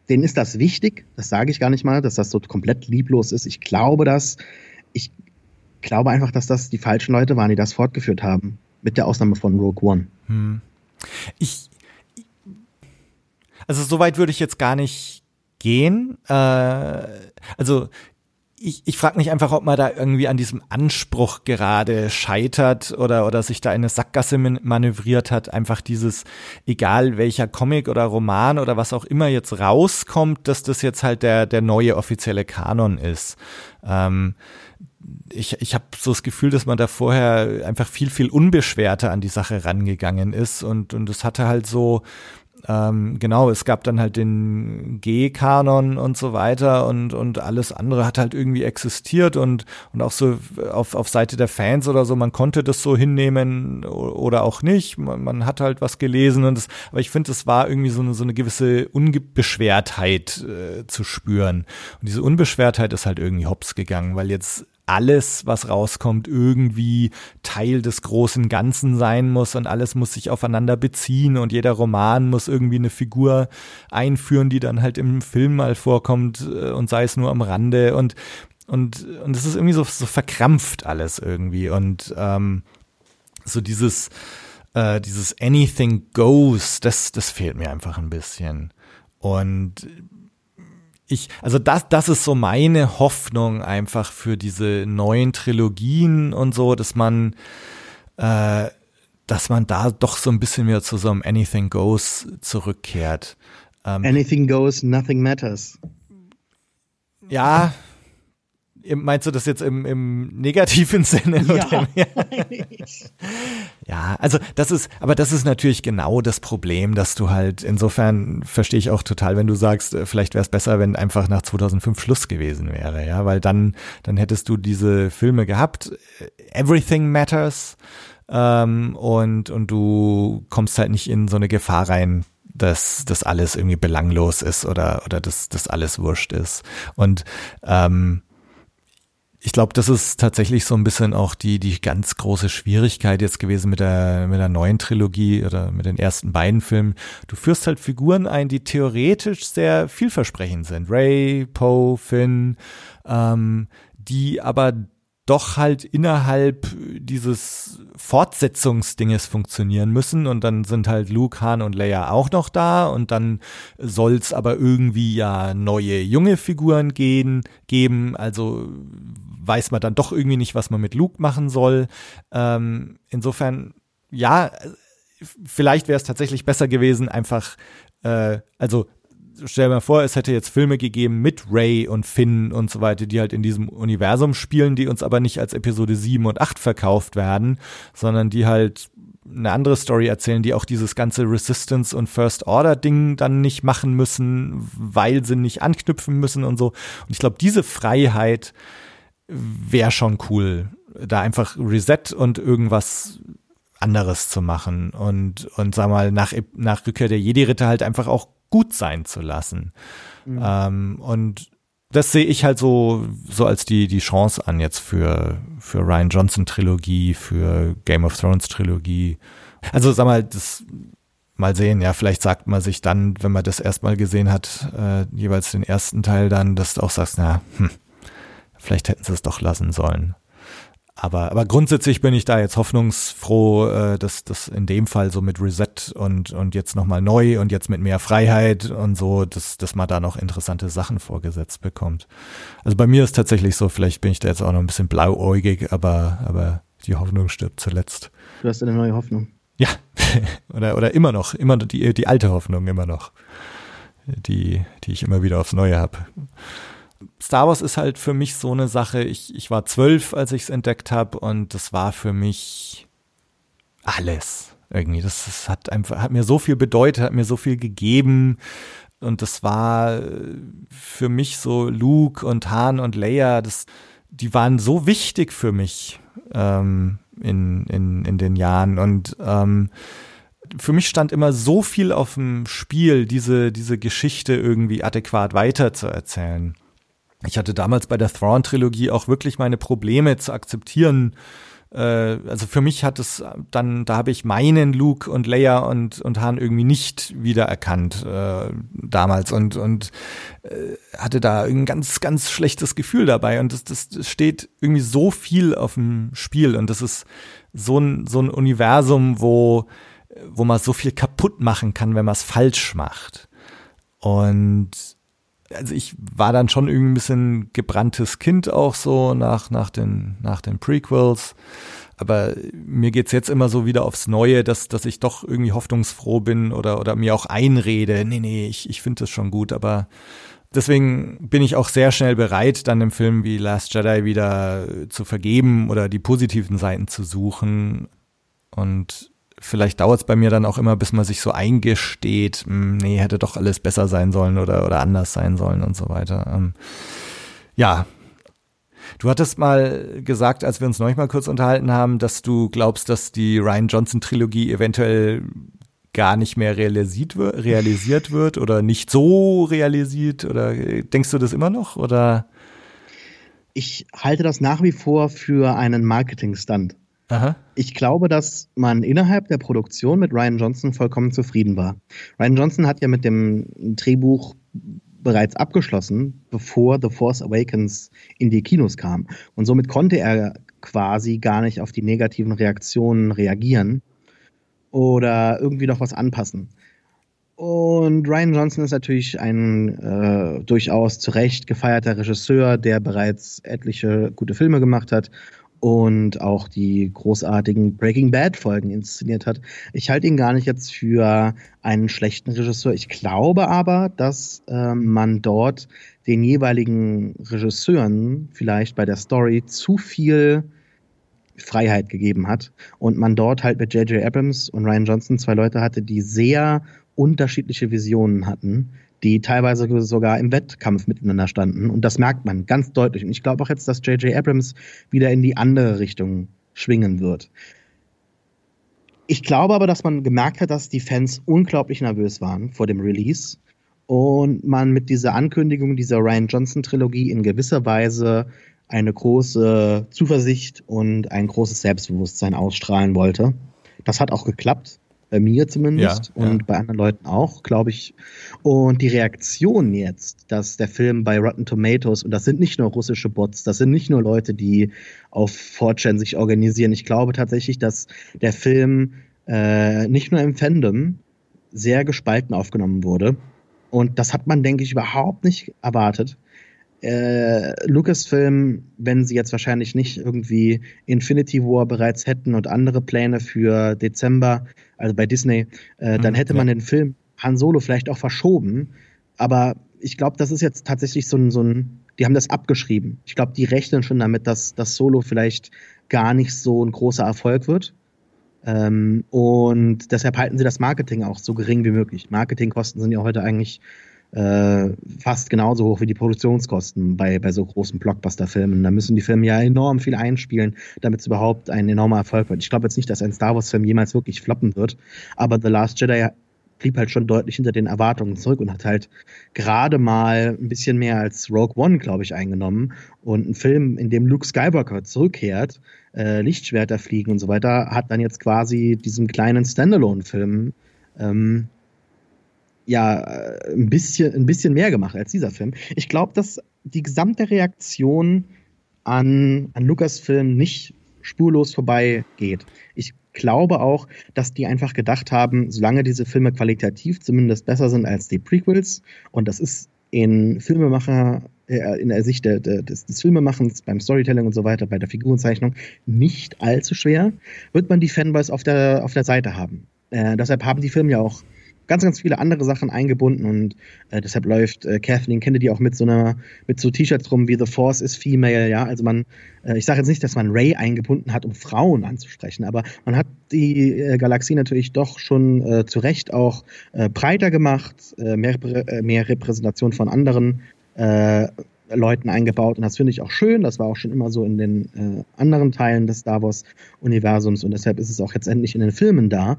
denen ist das wichtig, das sage ich gar nicht mal, dass das so komplett lieblos ist. Ich glaube das. Ich glaube einfach, dass das die falschen Leute waren, die das fortgeführt haben mit der Ausnahme von Rogue One. Hm. Ich, also so weit würde ich jetzt gar nicht gehen. Äh, also ich, ich frage mich einfach, ob man da irgendwie an diesem Anspruch gerade scheitert oder, oder sich da eine Sackgasse manövriert hat. Einfach dieses, egal welcher Comic oder Roman oder was auch immer jetzt rauskommt, dass das jetzt halt der, der neue offizielle Kanon ist. Ähm, ich, ich habe so das Gefühl, dass man da vorher einfach viel, viel unbeschwerter an die Sache rangegangen ist und, und es hatte halt so, ähm, genau, es gab dann halt den G-Kanon und so weiter und, und alles andere hat halt irgendwie existiert und, und auch so auf, auf Seite der Fans oder so, man konnte das so hinnehmen oder auch nicht. Man, man hat halt was gelesen und das, aber ich finde, es war irgendwie so eine, so eine gewisse Unbeschwertheit äh, zu spüren. Und diese Unbeschwertheit ist halt irgendwie hops gegangen, weil jetzt alles, was rauskommt, irgendwie Teil des großen Ganzen sein muss und alles muss sich aufeinander beziehen und jeder Roman muss irgendwie eine Figur einführen, die dann halt im Film mal vorkommt äh, und sei es nur am Rande und und und es ist irgendwie so, so verkrampft alles irgendwie und ähm, so dieses äh, dieses Anything Goes, das das fehlt mir einfach ein bisschen und ich, also das, das ist so meine Hoffnung einfach für diese neuen Trilogien und so, dass man, äh, dass man da doch so ein bisschen mehr zu so einem Anything Goes zurückkehrt. Ähm, Anything Goes, Nothing Matters. Ja, Meinst du das jetzt im, im negativen <laughs> Sinne? Ja, ja, also das ist, aber das ist natürlich genau das Problem, dass du halt, insofern verstehe ich auch total, wenn du sagst, äh, vielleicht wäre es besser, wenn einfach nach 2005 Schluss gewesen wäre, ja, weil dann, dann hättest du diese Filme gehabt, Everything Matters, ähm, und, und du kommst halt nicht in so eine Gefahr rein, dass das alles irgendwie belanglos ist oder, oder dass das alles wurscht ist. Und ähm, ich glaube, das ist tatsächlich so ein bisschen auch die, die ganz große Schwierigkeit jetzt gewesen mit der, mit der neuen Trilogie oder mit den ersten beiden Filmen. Du führst halt Figuren ein, die theoretisch sehr vielversprechend sind. Ray, Poe, Finn, ähm, die aber doch halt innerhalb dieses Fortsetzungsdinges funktionieren müssen und dann sind halt Luke, Han und Leia auch noch da und dann soll's aber irgendwie ja neue junge Figuren gehen, geben, also weiß man dann doch irgendwie nicht, was man mit Luke machen soll. Ähm, insofern, ja, vielleicht wäre es tatsächlich besser gewesen, einfach, äh, also stell dir mal vor, es hätte jetzt Filme gegeben mit Ray und Finn und so weiter, die halt in diesem Universum spielen, die uns aber nicht als Episode 7 und 8 verkauft werden, sondern die halt eine andere Story erzählen, die auch dieses ganze Resistance und First Order Ding dann nicht machen müssen, weil sie nicht anknüpfen müssen und so. Und ich glaube, diese Freiheit wäre schon cool, da einfach Reset und irgendwas anderes zu machen und und sag mal nach nach Rückkehr der Jedi Ritter halt einfach auch gut sein zu lassen. Mhm. Ähm, und das sehe ich halt so, so als die, die Chance an jetzt für, für Ryan Johnson Trilogie, für Game of Thrones Trilogie. Also sag mal, das mal sehen, ja, vielleicht sagt man sich dann, wenn man das erstmal gesehen hat, äh, jeweils den ersten Teil dann, dass du auch sagst, na, hm, vielleicht hätten sie es doch lassen sollen. Aber, aber grundsätzlich bin ich da jetzt hoffnungsfroh, äh, dass das in dem Fall so mit Reset und, und jetzt nochmal neu und jetzt mit mehr Freiheit und so, dass, dass man da noch interessante Sachen vorgesetzt bekommt. Also bei mir ist tatsächlich so, vielleicht bin ich da jetzt auch noch ein bisschen blauäugig, aber, aber die Hoffnung stirbt zuletzt. Du hast eine neue Hoffnung. Ja, <laughs> oder, oder immer noch, immer die, die alte Hoffnung immer noch, die, die ich immer wieder aufs Neue habe. Star Wars ist halt für mich so eine Sache. Ich, ich war zwölf, als ich es entdeckt habe, und das war für mich alles. Irgendwie, das, das hat einfach, hat mir so viel bedeutet, hat mir so viel gegeben. Und das war äh, für mich so Luke und Han und Leia, das, die waren so wichtig für mich ähm, in, in, in den Jahren. Und ähm, für mich stand immer so viel auf dem Spiel, diese, diese Geschichte irgendwie adäquat weiterzuerzählen ich hatte damals bei der Thrawn-Trilogie auch wirklich meine Probleme zu akzeptieren. Äh, also für mich hat es dann, da habe ich meinen Luke und Leia und, und Han irgendwie nicht wiedererkannt äh, damals und, und äh, hatte da ein ganz, ganz schlechtes Gefühl dabei. Und das, das, das steht irgendwie so viel auf dem Spiel und das ist so ein, so ein Universum, wo, wo man so viel kaputt machen kann, wenn man es falsch macht. Und also ich war dann schon irgendwie ein bisschen gebranntes Kind auch so nach, nach, den, nach den Prequels. Aber mir geht's jetzt immer so wieder aufs Neue, dass, dass ich doch irgendwie hoffnungsfroh bin oder, oder mir auch einrede, nee, nee, ich, ich finde das schon gut, aber deswegen bin ich auch sehr schnell bereit, dann im Film wie Last Jedi wieder zu vergeben oder die positiven Seiten zu suchen. Und vielleicht dauert es bei mir dann auch immer, bis man sich so eingesteht, hm, nee, hätte doch alles besser sein sollen oder, oder anders sein sollen und so weiter. Ähm, ja. Du hattest mal gesagt, als wir uns neulich mal kurz unterhalten haben, dass du glaubst, dass die Ryan Johnson Trilogie eventuell gar nicht mehr realisiert wird, realisiert wird oder nicht so realisiert oder denkst du das immer noch oder? Ich halte das nach wie vor für einen Marketing-Stunt. Aha. Ich glaube, dass man innerhalb der Produktion mit Ryan Johnson vollkommen zufrieden war. Ryan Johnson hat ja mit dem Drehbuch bereits abgeschlossen, bevor The Force Awakens in die Kinos kam. Und somit konnte er quasi gar nicht auf die negativen Reaktionen reagieren oder irgendwie noch was anpassen. Und Ryan Johnson ist natürlich ein äh, durchaus zu Recht gefeierter Regisseur, der bereits etliche gute Filme gemacht hat und auch die großartigen Breaking Bad Folgen inszeniert hat. Ich halte ihn gar nicht jetzt für einen schlechten Regisseur. Ich glaube aber, dass äh, man dort den jeweiligen Regisseuren vielleicht bei der Story zu viel Freiheit gegeben hat und man dort halt mit J.J. Abrams und Ryan Johnson zwei Leute hatte, die sehr unterschiedliche Visionen hatten, die teilweise sogar im Wettkampf miteinander standen. Und das merkt man ganz deutlich. Und ich glaube auch jetzt, dass J.J. Abrams wieder in die andere Richtung schwingen wird. Ich glaube aber, dass man gemerkt hat, dass die Fans unglaublich nervös waren vor dem Release und man mit dieser Ankündigung dieser Ryan Johnson Trilogie in gewisser Weise eine große Zuversicht und ein großes Selbstbewusstsein ausstrahlen wollte. Das hat auch geklappt bei mir zumindest ja, und ja. bei anderen Leuten auch, glaube ich. Und die Reaktion jetzt, dass der Film bei Rotten Tomatoes, und das sind nicht nur russische Bots, das sind nicht nur Leute, die auf 4chan sich organisieren. Ich glaube tatsächlich, dass der Film äh, nicht nur im Fandom sehr gespalten aufgenommen wurde. Und das hat man, denke ich, überhaupt nicht erwartet äh, Lucasfilm, wenn sie jetzt wahrscheinlich nicht irgendwie Infinity War bereits hätten und andere Pläne für Dezember, also bei Disney, äh, dann mhm, hätte man den Film Han Solo vielleicht auch verschoben, aber ich glaube, das ist jetzt tatsächlich so ein, so ein, die haben das abgeschrieben. Ich glaube, die rechnen schon damit, dass das Solo vielleicht gar nicht so ein großer Erfolg wird. Ähm, und deshalb halten sie das Marketing auch so gering wie möglich. Marketingkosten sind ja heute eigentlich äh, fast genauso hoch wie die Produktionskosten bei, bei so großen Blockbuster-Filmen. Da müssen die Filme ja enorm viel einspielen, damit es überhaupt ein enormer Erfolg wird. Ich glaube jetzt nicht, dass ein Star Wars-Film jemals wirklich floppen wird, aber The Last Jedi blieb halt schon deutlich hinter den Erwartungen zurück und hat halt gerade mal ein bisschen mehr als Rogue One, glaube ich, eingenommen. Und ein Film, in dem Luke Skywalker zurückkehrt, äh, Lichtschwerter fliegen und so weiter, hat dann jetzt quasi diesem kleinen Standalone-Film ähm, ja äh, ein bisschen, ein bisschen mehr gemacht als dieser Film. Ich glaube, dass die gesamte Reaktion an, an Lukas Film nicht spurlos vorbeigeht. Ich glaube auch, dass die einfach gedacht haben, solange diese Filme qualitativ zumindest besser sind als die Prequels, und das ist in Filmemacher, äh, in der Sicht der, der, des, des Filmemachens, beim Storytelling und so weiter, bei der Figurenzeichnung nicht allzu schwer, wird man die Fanboys auf der, auf der Seite haben. Äh, deshalb haben die Filme ja auch ganz, ganz viele andere Sachen eingebunden und äh, deshalb läuft äh, Kathleen Kennedy auch mit so einer, mit so T-Shirts rum wie The Force is Female, ja. Also man, äh, ich sage jetzt nicht, dass man Ray eingebunden hat, um Frauen anzusprechen, aber man hat die äh, Galaxie natürlich doch schon äh, zu Recht auch äh, breiter gemacht, äh, mehr, äh, mehr Repräsentation von anderen äh, Leuten eingebaut und das finde ich auch schön. Das war auch schon immer so in den äh, anderen Teilen des Star Wars-Universums und deshalb ist es auch jetzt endlich in den Filmen da.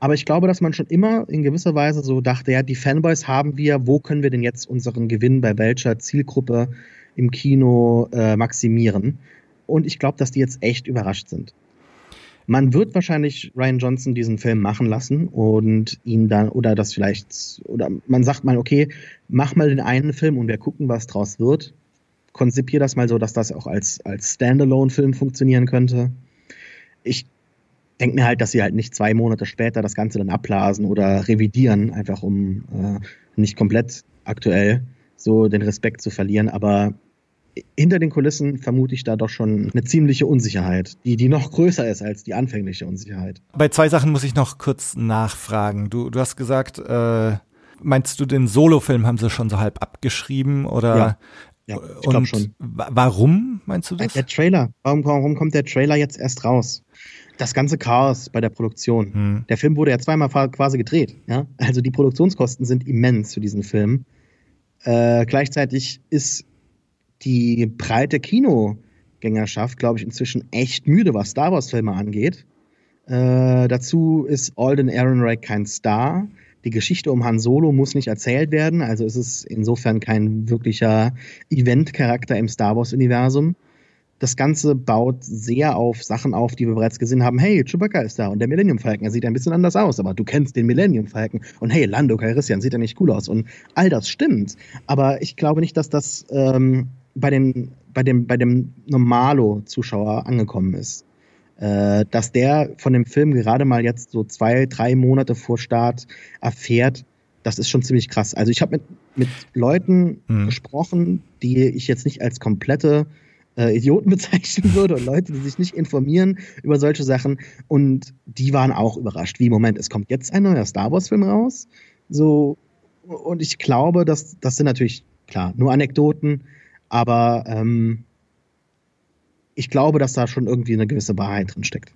Aber ich glaube, dass man schon immer in gewisser Weise so dachte, ja, die Fanboys haben wir, wo können wir denn jetzt unseren Gewinn bei welcher Zielgruppe im Kino äh, maximieren? Und ich glaube, dass die jetzt echt überrascht sind. Man wird wahrscheinlich Ryan Johnson diesen Film machen lassen und ihn dann, oder das vielleicht, oder man sagt mal, okay, mach mal den einen Film und wir gucken, was draus wird. Konzipier das mal so, dass das auch als, als Standalone-Film funktionieren könnte. Ich denke mir halt, dass sie halt nicht zwei Monate später das Ganze dann abblasen oder revidieren, einfach um äh, nicht komplett aktuell so den Respekt zu verlieren. Aber hinter den Kulissen vermute ich da doch schon eine ziemliche Unsicherheit, die, die noch größer ist als die anfängliche Unsicherheit. Bei zwei Sachen muss ich noch kurz nachfragen. Du, du hast gesagt, äh, meinst du, den Solo-Film haben sie schon so halb abgeschrieben oder? Ja. Ja, ich glaube schon. Warum meinst du das? Der Trailer. Warum, warum kommt der Trailer jetzt erst raus? Das ganze Chaos bei der Produktion. Hm. Der Film wurde ja zweimal quasi gedreht. Ja? Also die Produktionskosten sind immens für diesen Film. Äh, gleichzeitig ist die breite Kinogängerschaft, glaube ich, inzwischen echt müde, was Star Wars-Filme angeht. Äh, dazu ist Alden Ehrenreich kein Star. Die Geschichte um Han Solo muss nicht erzählt werden, also ist es insofern kein wirklicher Event-Charakter im Star Wars-Universum. Das Ganze baut sehr auf Sachen auf, die wir bereits gesehen haben. Hey, Chewbacca ist da und der Millennium Falcon, er sieht ein bisschen anders aus, aber du kennst den Millennium Falcon. Und hey, Lando Calrissian sieht ja nicht cool aus. Und all das stimmt. Aber ich glaube nicht, dass das ähm, bei, den, bei, dem, bei dem Normalo-Zuschauer angekommen ist. Äh, dass der von dem Film gerade mal jetzt so zwei, drei Monate vor Start erfährt, das ist schon ziemlich krass. Also ich habe mit, mit Leuten mhm. gesprochen, die ich jetzt nicht als komplette äh, Idioten <laughs> bezeichnen würde und Leute, die sich nicht informieren über solche Sachen und die waren auch überrascht. Wie, Moment, es kommt jetzt ein neuer Star Wars-Film raus? So, und ich glaube, dass das sind natürlich, klar, nur Anekdoten, aber ähm, ich glaube, dass da schon irgendwie eine gewisse Wahrheit drin steckt.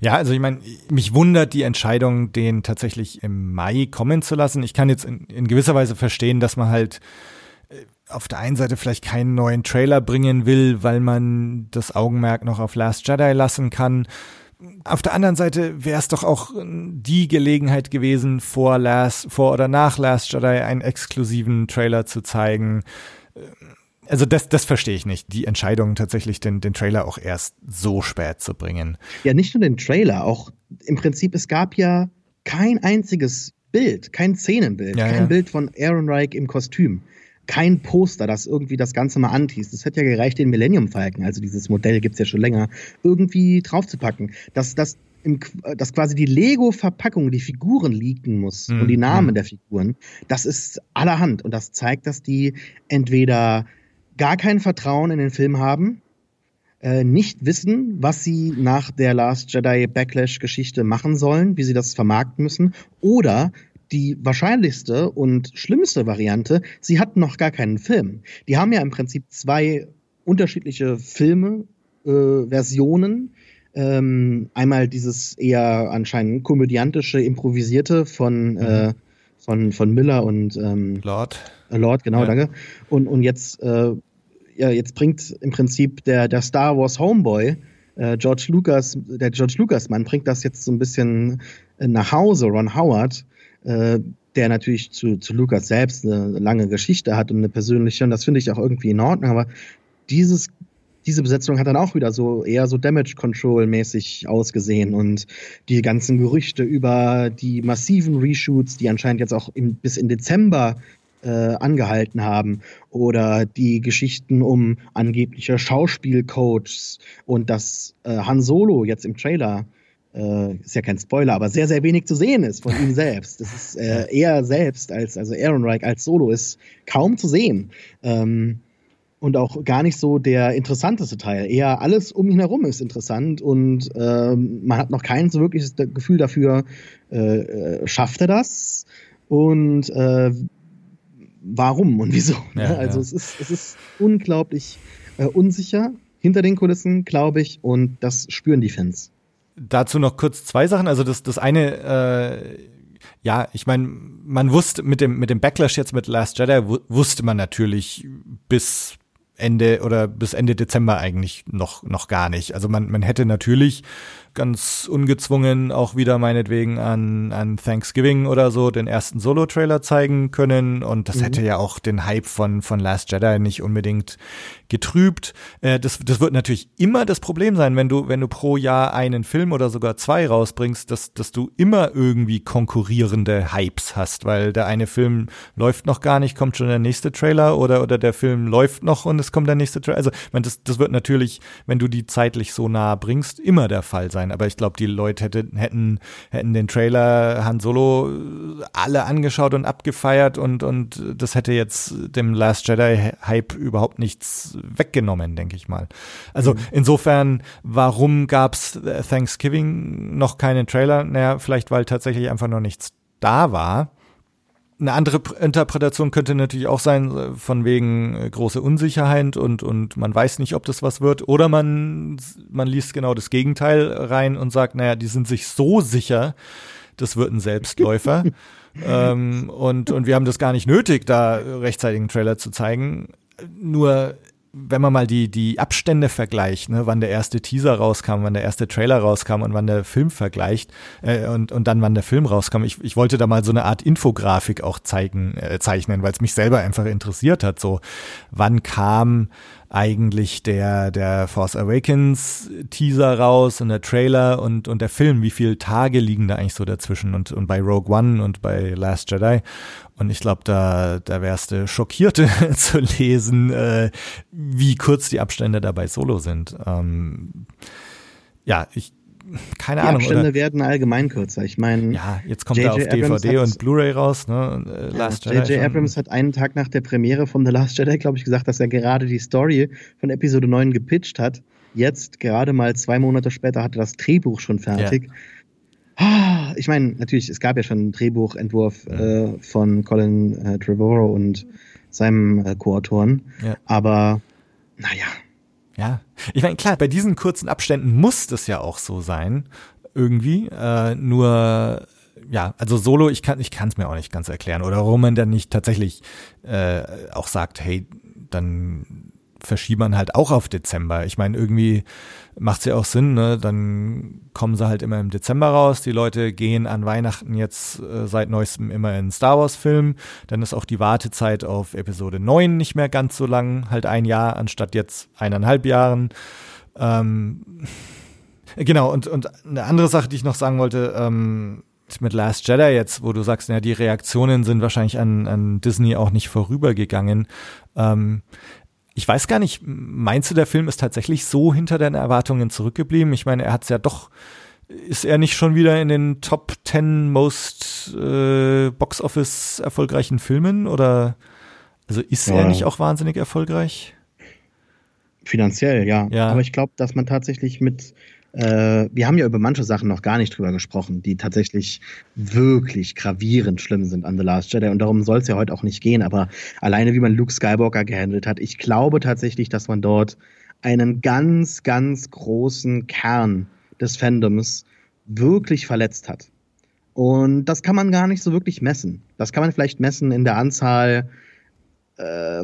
Ja, also ich meine, mich wundert die Entscheidung, den tatsächlich im Mai kommen zu lassen. Ich kann jetzt in, in gewisser Weise verstehen, dass man halt äh, auf der einen Seite vielleicht keinen neuen Trailer bringen will, weil man das Augenmerk noch auf Last Jedi lassen kann. Auf der anderen Seite wäre es doch auch die Gelegenheit gewesen, vor Last, vor oder nach Last Jedi einen exklusiven Trailer zu zeigen also das, das verstehe ich nicht. Die Entscheidung tatsächlich, den, den Trailer auch erst so spät zu bringen. Ja, nicht nur den Trailer, auch im Prinzip, es gab ja kein einziges Bild, kein Szenenbild, ja, kein ja. Bild von Aaron Reich im Kostüm. Kein Poster, das irgendwie das Ganze mal antießt. Es hätte ja gereicht, den Millennium Falcon, also dieses Modell gibt's ja schon länger, irgendwie draufzupacken. Dass das im, dass quasi die Lego-Verpackung die Figuren leaken muss mhm. und die Namen mhm. der Figuren, das ist allerhand. Und das zeigt, dass die entweder gar kein Vertrauen in den Film haben, äh, nicht wissen, was sie nach der Last Jedi Backlash Geschichte machen sollen, wie sie das vermarkten müssen, oder die wahrscheinlichste und schlimmste Variante, sie hatten noch gar keinen Film. Die haben ja im Prinzip zwei unterschiedliche Filme, äh, Versionen. Ähm, einmal dieses eher anscheinend komödiantische, improvisierte von, mhm. äh, von, von Miller und ähm, Lord. Lord, genau, ja. danke. Und, und jetzt, äh, ja, jetzt bringt im Prinzip der, der Star Wars Homeboy, äh, George Lucas, der George Lucas Mann bringt das jetzt so ein bisschen äh, nach Hause, Ron Howard, äh, der natürlich zu, zu Lucas selbst eine lange Geschichte hat und eine persönliche, und das finde ich auch irgendwie in Ordnung, aber dieses diese Besetzung hat dann auch wieder so eher so Damage Control mäßig ausgesehen und die ganzen Gerüchte über die massiven Reshoots, die anscheinend jetzt auch im, bis in Dezember äh, angehalten haben oder die Geschichten um angebliche Schauspielcoaches und dass äh, Han Solo jetzt im Trailer äh, ist ja kein Spoiler, aber sehr, sehr wenig zu sehen ist von ihm <laughs> selbst. Das ist äh, er selbst als, also Aaron Reich als Solo ist kaum zu sehen. Ähm, und auch gar nicht so der interessanteste Teil. Eher alles um ihn herum ist interessant und ähm, man hat noch kein so wirkliches Gefühl dafür, äh, äh, schafft er das und äh, warum und wieso. <laughs> Ja, also ja. Es, ist, es ist unglaublich äh, unsicher hinter den Kulissen, glaube ich, und das spüren die Fans. Dazu noch kurz zwei Sachen. Also das, das eine, äh, ja, ich meine, man wusste mit dem, mit dem Backlash jetzt mit Last Jedi, wusste man natürlich bis Ende oder bis Ende Dezember eigentlich noch, noch gar nicht. Also man, man hätte natürlich ganz ungezwungen auch wieder meinetwegen an, an Thanksgiving oder so den ersten Solo-Trailer zeigen können. Und das mhm. hätte ja auch den Hype von, von Last Jedi nicht unbedingt getrübt. Äh, das, das wird natürlich immer das Problem sein, wenn du, wenn du pro Jahr einen Film oder sogar zwei rausbringst, dass, dass du immer irgendwie konkurrierende Hypes hast, weil der eine Film läuft noch gar nicht, kommt schon der nächste Trailer oder, oder der Film läuft noch und es kommt der nächste Trailer. Also, meine, das, das wird natürlich, wenn du die zeitlich so nah bringst, immer der Fall sein sein. Aber ich glaube, die Leute hätte, hätten, hätten den Trailer Han Solo alle angeschaut und abgefeiert und, und das hätte jetzt dem Last Jedi Hype überhaupt nichts weggenommen, denke ich mal. Also mhm. insofern, warum gab's Thanksgiving noch keinen Trailer? Naja, vielleicht weil tatsächlich einfach noch nichts da war. Eine andere Interpretation könnte natürlich auch sein, äh, von wegen äh, große Unsicherheit und, und man weiß nicht, ob das was wird. Oder man, man liest genau das Gegenteil rein und sagt, naja, die sind sich so sicher, das wird ein Selbstläufer. <laughs> ähm, und, und wir haben das gar nicht nötig, da rechtzeitig einen Trailer zu zeigen. Nur wenn man mal die, die Abstände vergleicht, ne, wann der erste Teaser rauskam, wann der erste Trailer rauskam und wann der Film vergleicht äh, und, und dann wann der Film rauskam, ich, ich wollte da mal so eine Art Infografik auch zeigen, äh, zeichnen, weil es mich selber einfach interessiert hat. So, wann kam eigentlich der, der Force Awakens Teaser raus und der Trailer und, und der Film, wie viele Tage liegen da eigentlich so dazwischen und, und bei Rogue One und bei Last Jedi. Und ich glaube, da, da wärst du schockierte <laughs> zu lesen, äh, wie kurz die Abstände dabei Solo sind. Ähm, ja, ich, keine die Ahnung. Die Abstände oder? werden allgemein kürzer. Ich meine, ja, jetzt kommt er auf DVD und Blu-ray raus. Ne? Äh, Last ja, J.J. Abrams hat einen Tag nach der Premiere von The Last Jedi, glaube ich, gesagt, dass er gerade die Story von Episode 9 gepitcht hat. Jetzt, gerade mal zwei Monate später, hat er das Drehbuch schon fertig. Ja. Ah, ich meine, natürlich, es gab ja schon einen Drehbuchentwurf äh, von Colin äh, Trevorrow und seinem äh, Co-Autoren. Ja. Aber naja. Ja, ich meine, klar, bei diesen kurzen Abständen muss das ja auch so sein, irgendwie. Äh, nur ja, also Solo, ich kann ich kann es mir auch nicht ganz erklären. Oder warum man dann nicht tatsächlich äh, auch sagt, hey, dann verschieben halt auch auf Dezember. Ich meine, irgendwie macht es ja auch Sinn, ne? Dann kommen sie halt immer im Dezember raus. Die Leute gehen an Weihnachten jetzt äh, seit neuestem immer in Star Wars Film. Dann ist auch die Wartezeit auf Episode 9 nicht mehr ganz so lang, halt ein Jahr anstatt jetzt eineinhalb Jahren. Ähm, genau, und, und eine andere Sache, die ich noch sagen wollte, ähm, mit Last Jedi jetzt, wo du sagst, ja, die Reaktionen sind wahrscheinlich an, an Disney auch nicht vorübergegangen. Ähm, ich weiß gar nicht, meinst du, der Film ist tatsächlich so hinter deinen Erwartungen zurückgeblieben? Ich meine, er hat es ja doch, ist er nicht schon wieder in den Top 10 most äh, Box Office erfolgreichen Filmen oder also ist ja. er nicht auch wahnsinnig erfolgreich? Finanziell, ja. ja. Aber ich glaube, dass man tatsächlich mit äh, wir haben ja über manche Sachen noch gar nicht drüber gesprochen, die tatsächlich wirklich gravierend schlimm sind an The Last Jedi. Und darum soll es ja heute auch nicht gehen. Aber alleine, wie man Luke Skywalker gehandelt hat, ich glaube tatsächlich, dass man dort einen ganz, ganz großen Kern des Fandoms wirklich verletzt hat. Und das kann man gar nicht so wirklich messen. Das kann man vielleicht messen in der Anzahl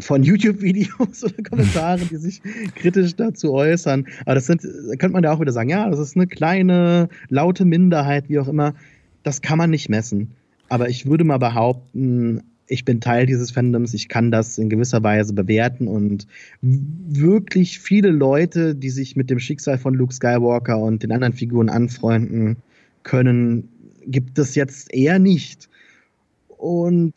von YouTube-Videos <laughs> oder Kommentaren, die sich kritisch dazu äußern. Aber das sind, da könnte man ja auch wieder sagen, ja, das ist eine kleine, laute Minderheit, wie auch immer. Das kann man nicht messen. Aber ich würde mal behaupten, ich bin Teil dieses Fandoms, ich kann das in gewisser Weise bewerten und wirklich viele Leute, die sich mit dem Schicksal von Luke Skywalker und den anderen Figuren anfreunden können, gibt es jetzt eher nicht. Und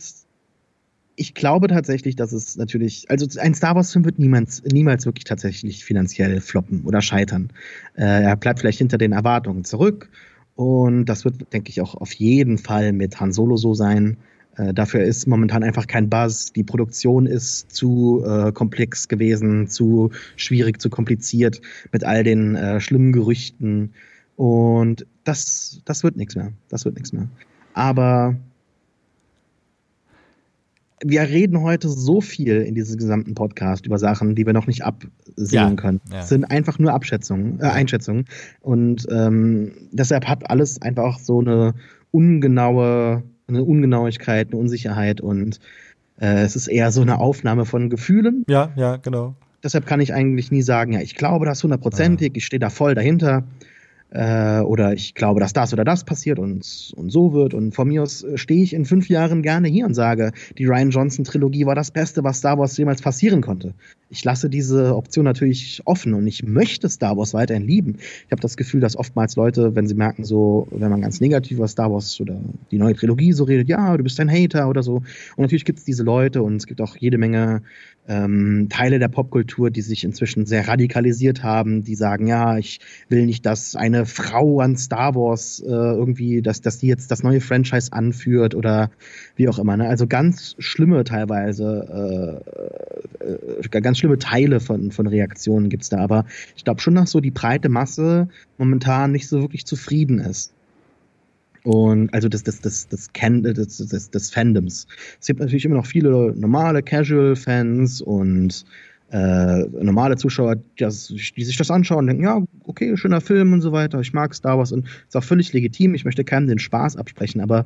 ich glaube tatsächlich, dass es natürlich, also ein Star Wars-Film wird niemals, niemals wirklich tatsächlich finanziell floppen oder scheitern. Äh, er bleibt vielleicht hinter den Erwartungen zurück und das wird, denke ich, auch auf jeden Fall mit Han Solo so sein. Äh, dafür ist momentan einfach kein Buzz. Die Produktion ist zu äh, komplex gewesen, zu schwierig, zu kompliziert mit all den äh, schlimmen Gerüchten. Und das, das wird nichts mehr. Das wird nichts mehr. Aber wir reden heute so viel in diesem gesamten Podcast über Sachen, die wir noch nicht absehen ja, können. Ja. Das sind einfach nur Abschätzungen, äh, Einschätzungen. Und ähm, deshalb hat alles einfach so eine ungenaue, eine Ungenauigkeit, eine Unsicherheit und äh, es ist eher so eine Aufnahme von Gefühlen. Ja, ja, genau. Deshalb kann ich eigentlich nie sagen, ja, ich glaube das hundertprozentig, ja. ich stehe da voll dahinter äh, oder ich glaube, dass das oder das passiert und, und so wird. Und von mir aus äh, stehe ich in fünf Jahren gerne hier und sage, die Ryan Johnson-Trilogie war das Beste, was Star Wars jemals passieren konnte. Ich lasse diese Option natürlich offen und ich möchte Star Wars weiterhin lieben. Ich habe das Gefühl, dass oftmals Leute, wenn sie merken, so, wenn man ganz negativ über Star Wars oder die neue Trilogie so redet, ja, du bist ein Hater oder so. Und natürlich gibt es diese Leute und es gibt auch jede Menge ähm, Teile der Popkultur, die sich inzwischen sehr radikalisiert haben, die sagen, ja, ich will nicht, dass eine Frau an Star Wars äh, irgendwie, dass, dass die jetzt das neue Franchise anführt oder wie auch immer. Ne? Also ganz schlimme teilweise, äh, äh, ganz schlimme Teile von, von Reaktionen gibt's da. Aber ich glaube schon, dass so die breite Masse momentan nicht so wirklich zufrieden ist. Und also des, des, des, des, des, des, des Fandoms. Es gibt natürlich immer noch viele normale Casual-Fans und äh, normale Zuschauer, die, die, sich das anschauen und denken, ja, okay, schöner Film und so weiter, ich mag Star Wars und ist auch völlig legitim, ich möchte keinem den Spaß absprechen, aber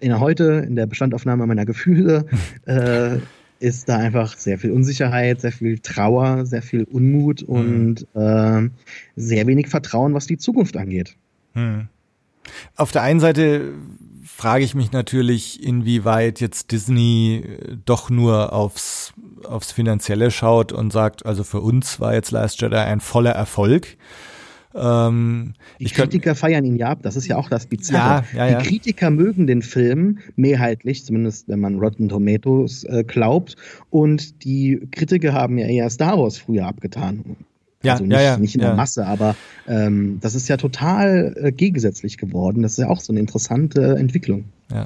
in der heute, in der Bestandaufnahme meiner Gefühle, <laughs> äh, ist da einfach sehr viel Unsicherheit, sehr viel Trauer, sehr viel Unmut und mhm. äh, sehr wenig Vertrauen, was die Zukunft angeht. Mhm. Auf der einen Seite frage ich mich natürlich, inwieweit jetzt Disney äh, doch nur aufs, aufs Finanzielle schaut und sagt, also für uns war jetzt Last Jedi ein voller Erfolg. Ähm, die Kritiker könnt, feiern ihn ja ab, das ist ja auch das Bizarre. Ja, ja, ja. Die Kritiker mögen den Film mehrheitlich, zumindest wenn man Rotten Tomatoes äh, glaubt, und die Kritiker haben ja eher Star Wars früher abgetan. Ja, also nicht, ja, ja, nicht in der Masse, aber ähm, das ist ja total äh, gegensätzlich geworden. Das ist ja auch so eine interessante Entwicklung. Ja.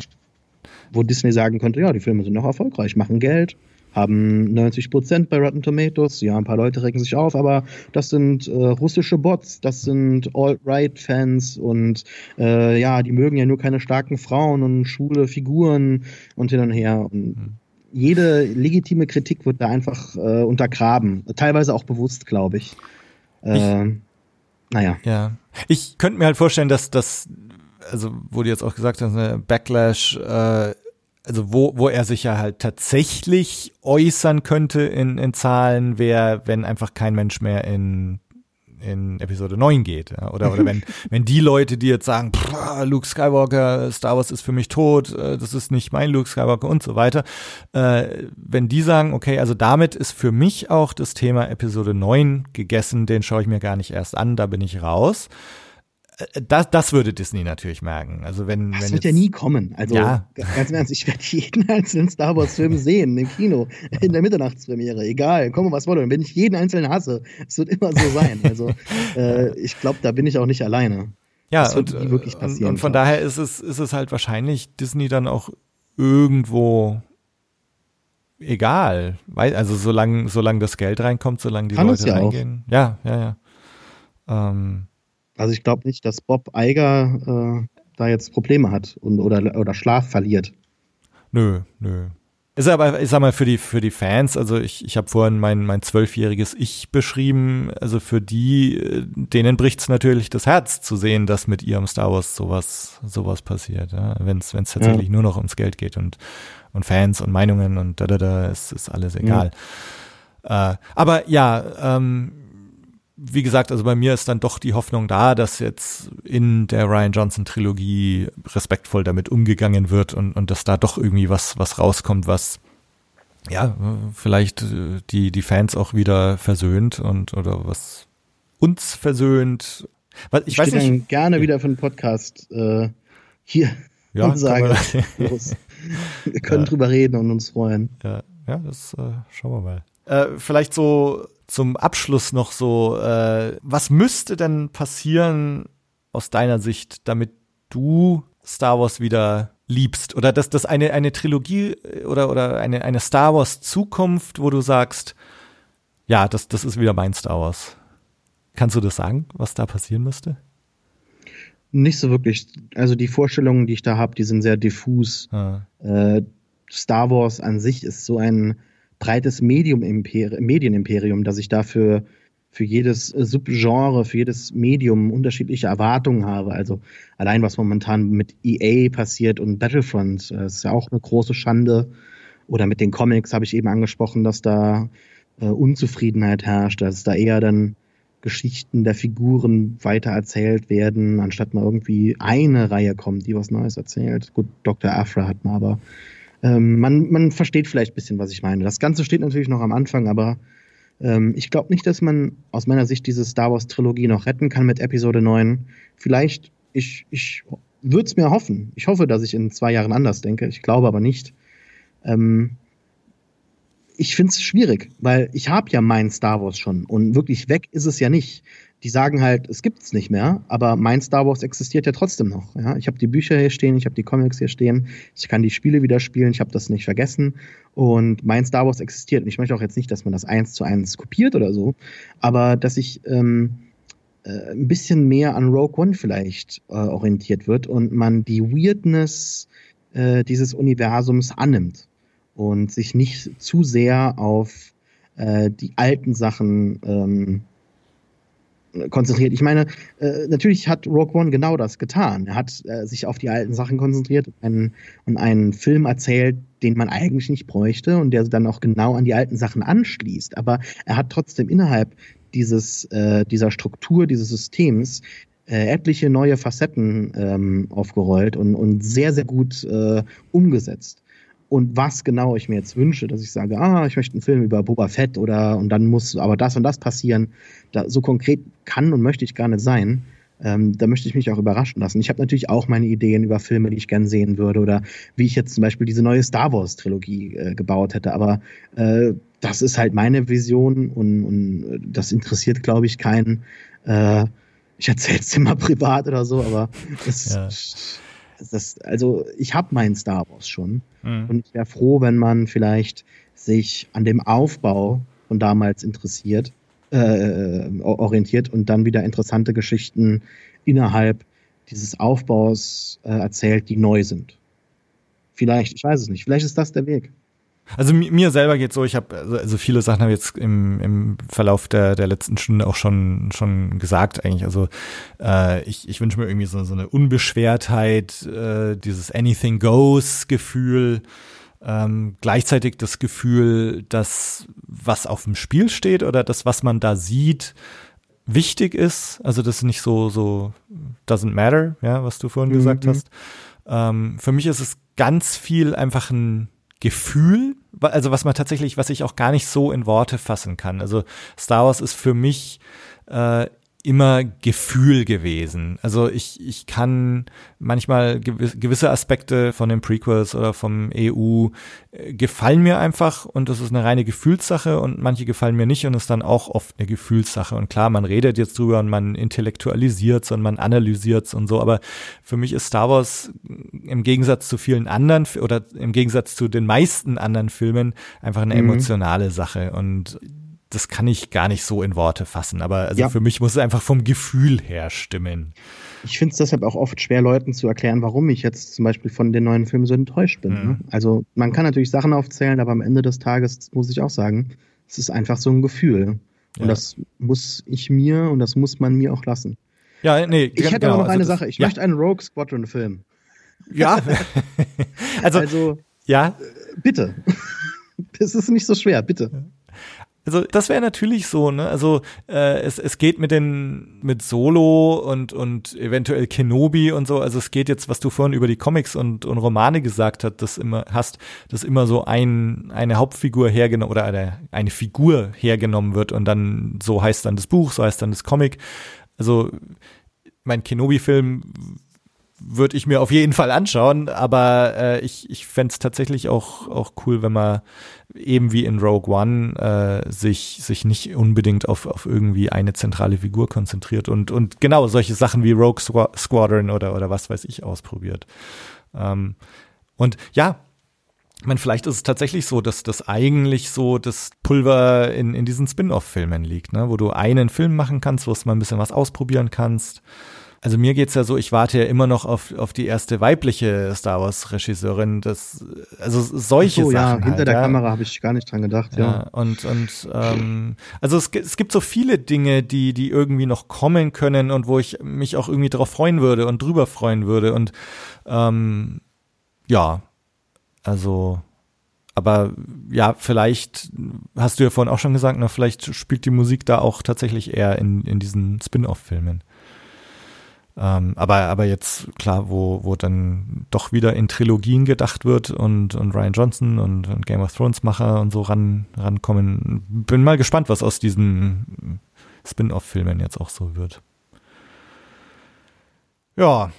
Wo Disney sagen könnte, ja, die Filme sind noch erfolgreich, machen Geld, haben 90 Prozent bei Rotten Tomatoes. Ja, ein paar Leute regen sich auf, aber das sind äh, russische Bots, das sind Alt-Right-Fans und äh, ja, die mögen ja nur keine starken Frauen und schwule Figuren und hin und her. Und mhm jede legitime Kritik wird da einfach äh, untergraben. Teilweise auch bewusst, glaube ich. Äh, ich. Naja. Ja. Ich könnte mir halt vorstellen, dass das, also wo du jetzt auch gesagt hast, eine Backlash, äh, also wo, wo er sich ja halt tatsächlich äußern könnte in, in Zahlen, wäre, wenn einfach kein Mensch mehr in in Episode 9 geht. Ja? Oder, oder wenn, <laughs> wenn die Leute, die jetzt sagen, Luke Skywalker, Star Wars ist für mich tot, äh, das ist nicht mein Luke Skywalker und so weiter, äh, wenn die sagen, okay, also damit ist für mich auch das Thema Episode 9 gegessen, den schaue ich mir gar nicht erst an, da bin ich raus das, das würde Disney natürlich merken. Also wenn, das wenn wird ja nie kommen. Also ja. ganz im Ernst, ich werde <laughs> jeden einzelnen Star Wars Film sehen im Kino in der Mitternachtspremiere. Egal, komme was wolle. Und wenn ich jeden einzelnen hasse, es wird immer so sein. Also äh, ich glaube, da bin ich auch nicht alleine. Ja, das wird und, wirklich passieren. Und, und von daher ist es, ist es halt wahrscheinlich Disney dann auch irgendwo egal. Weil, also solange, solange das Geld reinkommt, solange die Kann Leute ja reingehen. Auch. Ja, ja, ja. Ähm, also ich glaube nicht, dass Bob Eiger äh, da jetzt Probleme hat und, oder, oder Schlaf verliert. Nö, nö. Ist aber, ich sag mal, für die, für die Fans, also ich, ich habe vorhin mein, mein zwölfjähriges Ich beschrieben, also für die, denen bricht's natürlich das Herz zu sehen, dass mit ihrem Star Wars sowas, sowas passiert, ja? wenn es tatsächlich ja. nur noch ums Geld geht und, und Fans und Meinungen und da, da, da, ist, ist alles egal. Ja. Äh, aber ja, ähm, wie gesagt, also bei mir ist dann doch die Hoffnung da, dass jetzt in der Ryan Johnson Trilogie respektvoll damit umgegangen wird und, und dass da doch irgendwie was, was rauskommt, was ja, vielleicht äh, die, die Fans auch wieder versöhnt und oder was uns versöhnt. Was, ich, ich weiß nicht. gerne ja. wieder für einen Podcast äh, hier ja, und sagen, wir, <laughs> <laughs> wir können ja. drüber reden und uns freuen. Ja, ja das äh, schauen wir mal. Äh, vielleicht so zum Abschluss noch so, äh, was müsste denn passieren aus deiner Sicht, damit du Star Wars wieder liebst? Oder dass das eine, eine Trilogie äh, oder, oder eine, eine Star Wars Zukunft, wo du sagst, ja, das, das ist wieder mein Star Wars. Kannst du das sagen, was da passieren müsste? Nicht so wirklich. Also die Vorstellungen, die ich da habe, die sind sehr diffus. Ah. Äh, Star Wars an sich ist so ein breites Medienimperium, dass ich dafür für jedes Subgenre, für jedes Medium unterschiedliche Erwartungen habe. Also allein was momentan mit EA passiert und Battlefront, äh, ist ja auch eine große Schande. Oder mit den Comics habe ich eben angesprochen, dass da äh, Unzufriedenheit herrscht, dass da eher dann Geschichten der Figuren weiter erzählt werden, anstatt mal irgendwie eine Reihe kommt, die was Neues erzählt. Gut, Dr. Afra hat man aber ähm, man, man versteht vielleicht ein bisschen, was ich meine. Das Ganze steht natürlich noch am Anfang, aber ähm, ich glaube nicht, dass man aus meiner Sicht diese Star Wars-Trilogie noch retten kann mit Episode 9. Vielleicht, ich, ich würde es mir hoffen. Ich hoffe, dass ich in zwei Jahren anders denke. Ich glaube aber nicht. Ähm, ich finde es schwierig, weil ich habe ja mein Star Wars schon und wirklich weg ist es ja nicht die sagen halt, es gibt es nicht mehr, aber mein Star Wars existiert ja trotzdem noch. Ja? Ich habe die Bücher hier stehen, ich habe die Comics hier stehen, ich kann die Spiele wieder spielen, ich habe das nicht vergessen und mein Star Wars existiert. Und ich möchte auch jetzt nicht, dass man das eins zu eins kopiert oder so, aber dass ich ähm, äh, ein bisschen mehr an Rogue One vielleicht äh, orientiert wird und man die Weirdness äh, dieses Universums annimmt und sich nicht zu sehr auf äh, die alten Sachen ähm, konzentriert. Ich meine, äh, natürlich hat Rogue One genau das getan. Er hat äh, sich auf die alten Sachen konzentriert und einen, und einen Film erzählt, den man eigentlich nicht bräuchte und der dann auch genau an die alten Sachen anschließt. Aber er hat trotzdem innerhalb dieses, äh, dieser Struktur, dieses Systems äh, etliche neue Facetten ähm, aufgerollt und, und sehr, sehr gut äh, umgesetzt und was genau ich mir jetzt wünsche, dass ich sage, ah, ich möchte einen Film über Boba Fett oder und dann muss aber das und das passieren. Da, so konkret kann und möchte ich gar nicht sein. Ähm, da möchte ich mich auch überraschen lassen. Ich habe natürlich auch meine Ideen über Filme, die ich gern sehen würde oder wie ich jetzt zum Beispiel diese neue Star Wars Trilogie äh, gebaut hätte. Aber äh, das ist halt meine Vision und, und das interessiert, glaube ich, keinen. Äh, ich erzähle es immer <laughs> privat oder so, aber es, ja das, also ich habe meinen Star Wars schon mhm. und ich wäre froh, wenn man vielleicht sich an dem Aufbau von damals interessiert, äh, orientiert und dann wieder interessante Geschichten innerhalb dieses Aufbaus äh, erzählt, die neu sind. Vielleicht, ich weiß es nicht, vielleicht ist das der Weg. Also mir selber geht so, ich habe also, also viele Sachen habe ich jetzt im, im Verlauf der, der letzten Stunde auch schon schon gesagt eigentlich. Also äh, ich, ich wünsche mir irgendwie so, so eine Unbeschwertheit, äh, dieses Anything Goes Gefühl, ähm, gleichzeitig das Gefühl, dass was auf dem Spiel steht oder das, was man da sieht, wichtig ist. Also das ist nicht so so doesn't matter, ja, was du vorhin mhm. gesagt hast. Ähm, für mich ist es ganz viel einfach ein Gefühl, also was man tatsächlich, was ich auch gar nicht so in Worte fassen kann. Also Star Wars ist für mich äh, immer Gefühl gewesen. Also ich, ich kann manchmal gewisse Aspekte von den Prequels oder vom EU äh, gefallen mir einfach und das ist eine reine Gefühlssache und manche gefallen mir nicht und ist dann auch oft eine Gefühlssache. Und klar, man redet jetzt drüber und man intellektualisiert und man analysiert und so, aber für mich ist Star Wars im Gegensatz zu vielen anderen oder im Gegensatz zu den meisten anderen Filmen einfach eine mhm. emotionale Sache und das kann ich gar nicht so in Worte fassen. Aber also Ja. für mich muss es einfach vom Gefühl her stimmen. Ich finde es deshalb auch oft schwer, Leuten zu erklären, warum ich jetzt zum Beispiel von den neuen Filmen so enttäuscht bin. Mhm. Ne? Also man kann natürlich Sachen aufzählen, aber am Ende des Tages muss ich auch sagen, es ist einfach so ein Gefühl. Und Ja. das muss ich mir und das muss man mir auch lassen. Ja, nee, Ich hätte genau, aber noch also eine Sache. Ich ja, möchte einen Rogue Squadron Film. Ja. <laughs> also, Also ja, bitte. <laughs> Das ist nicht so schwer, bitte. Also das wäre natürlich so, ne? Also äh, es, es geht mit den mit Solo und und eventuell Kenobi und so. Also es geht jetzt, was du vorhin über die Comics und, und Romane gesagt hast, das immer hast, dass immer so ein eine Hauptfigur hergenommen oder eine eine Figur hergenommen wird und dann so heißt dann das Buch, so heißt dann das Comic. Also mein Kenobi-Film würde ich mir auf jeden Fall anschauen, aber äh, ich, ich fände es tatsächlich auch, auch cool, wenn man eben wie in Rogue One äh, sich, sich nicht unbedingt auf, auf irgendwie eine zentrale Figur konzentriert und, und genau solche Sachen wie Rogue Squa- Squadron oder, oder was weiß ich ausprobiert. Ähm, und ja, ich meine, vielleicht ist es tatsächlich so, dass das eigentlich so das Pulver in, in diesen Spin-off-Filmen liegt, ne? wo du einen Film machen kannst, wo du mal ein bisschen was ausprobieren kannst. Also mir geht's ja so, ich warte ja immer noch auf, auf die erste weibliche Star Wars-Regisseurin. Das, also solche Ach so, ja, Sachen. hinter halt, der ja. Kamera habe ich gar nicht dran gedacht. Ja. Ja, und, und ähm, also es, es gibt so viele Dinge, die, die irgendwie noch kommen können und wo ich mich auch irgendwie drauf freuen würde und drüber freuen würde. Und ähm, ja, also, aber ja, vielleicht hast du ja vorhin auch schon gesagt, na, vielleicht spielt die Musik da auch tatsächlich eher in, in diesen Spin-off-Filmen. Ähm, aber, aber jetzt, klar, wo, wo dann doch wieder in Trilogien gedacht wird und, und Ryan Johnson und, und Game of Thrones Macher und so ran, rankommen. Bin mal gespannt, was aus diesen Spin-off-Filmen jetzt auch so wird. Ja.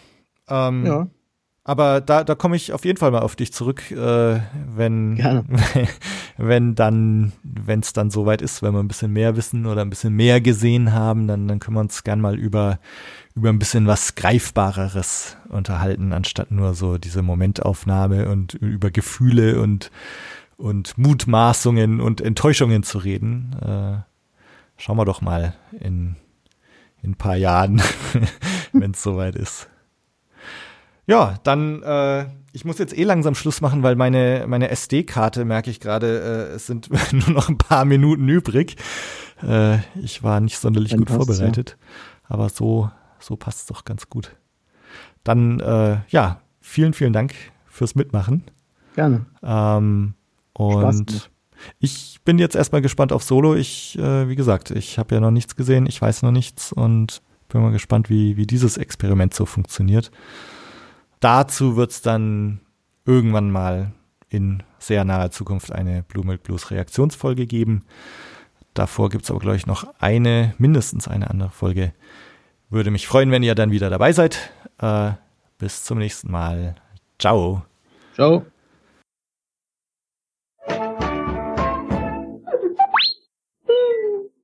Ähm, ja. aber da, da komme ich auf jeden Fall mal auf dich zurück, äh, wenn, Gerne. <laughs> wenn dann, wenn es dann soweit ist, wenn wir ein bisschen mehr wissen oder ein bisschen mehr gesehen haben, dann, dann können wir uns gern mal über, über ein bisschen was Greifbareres unterhalten, anstatt nur so diese Momentaufnahme und über Gefühle und, und Mutmaßungen und Enttäuschungen zu reden. Äh, schauen wir doch mal in, in ein paar Jahren, <laughs> wenn es soweit ist. Ja, dann, äh, ich muss jetzt eh langsam Schluss machen, weil meine, meine SD-Karte, merke ich gerade, äh, es sind <laughs> nur noch ein paar Minuten übrig. Äh, ich war nicht sonderlich Dann gut passt's, vorbereitet, aber so, so passt es doch ganz gut. Dann, äh, ja, vielen, vielen Dank fürs Mitmachen. Gerne. Ähm, und ich bin jetzt erstmal gespannt auf Solo. Ich, äh, wie gesagt, ich habe ja noch nichts gesehen, ich weiß noch nichts und bin mal gespannt, wie, wie dieses Experiment so funktioniert. Dazu wird es dann irgendwann mal in sehr naher Zukunft eine Blue Milk Blues Reaktionsfolge geben. Davor gibt es aber, glaube ich, noch eine, mindestens eine andere Folge. Würde mich freuen, wenn ihr dann wieder dabei seid. Äh, bis zum nächsten Mal. Ciao. Ciao.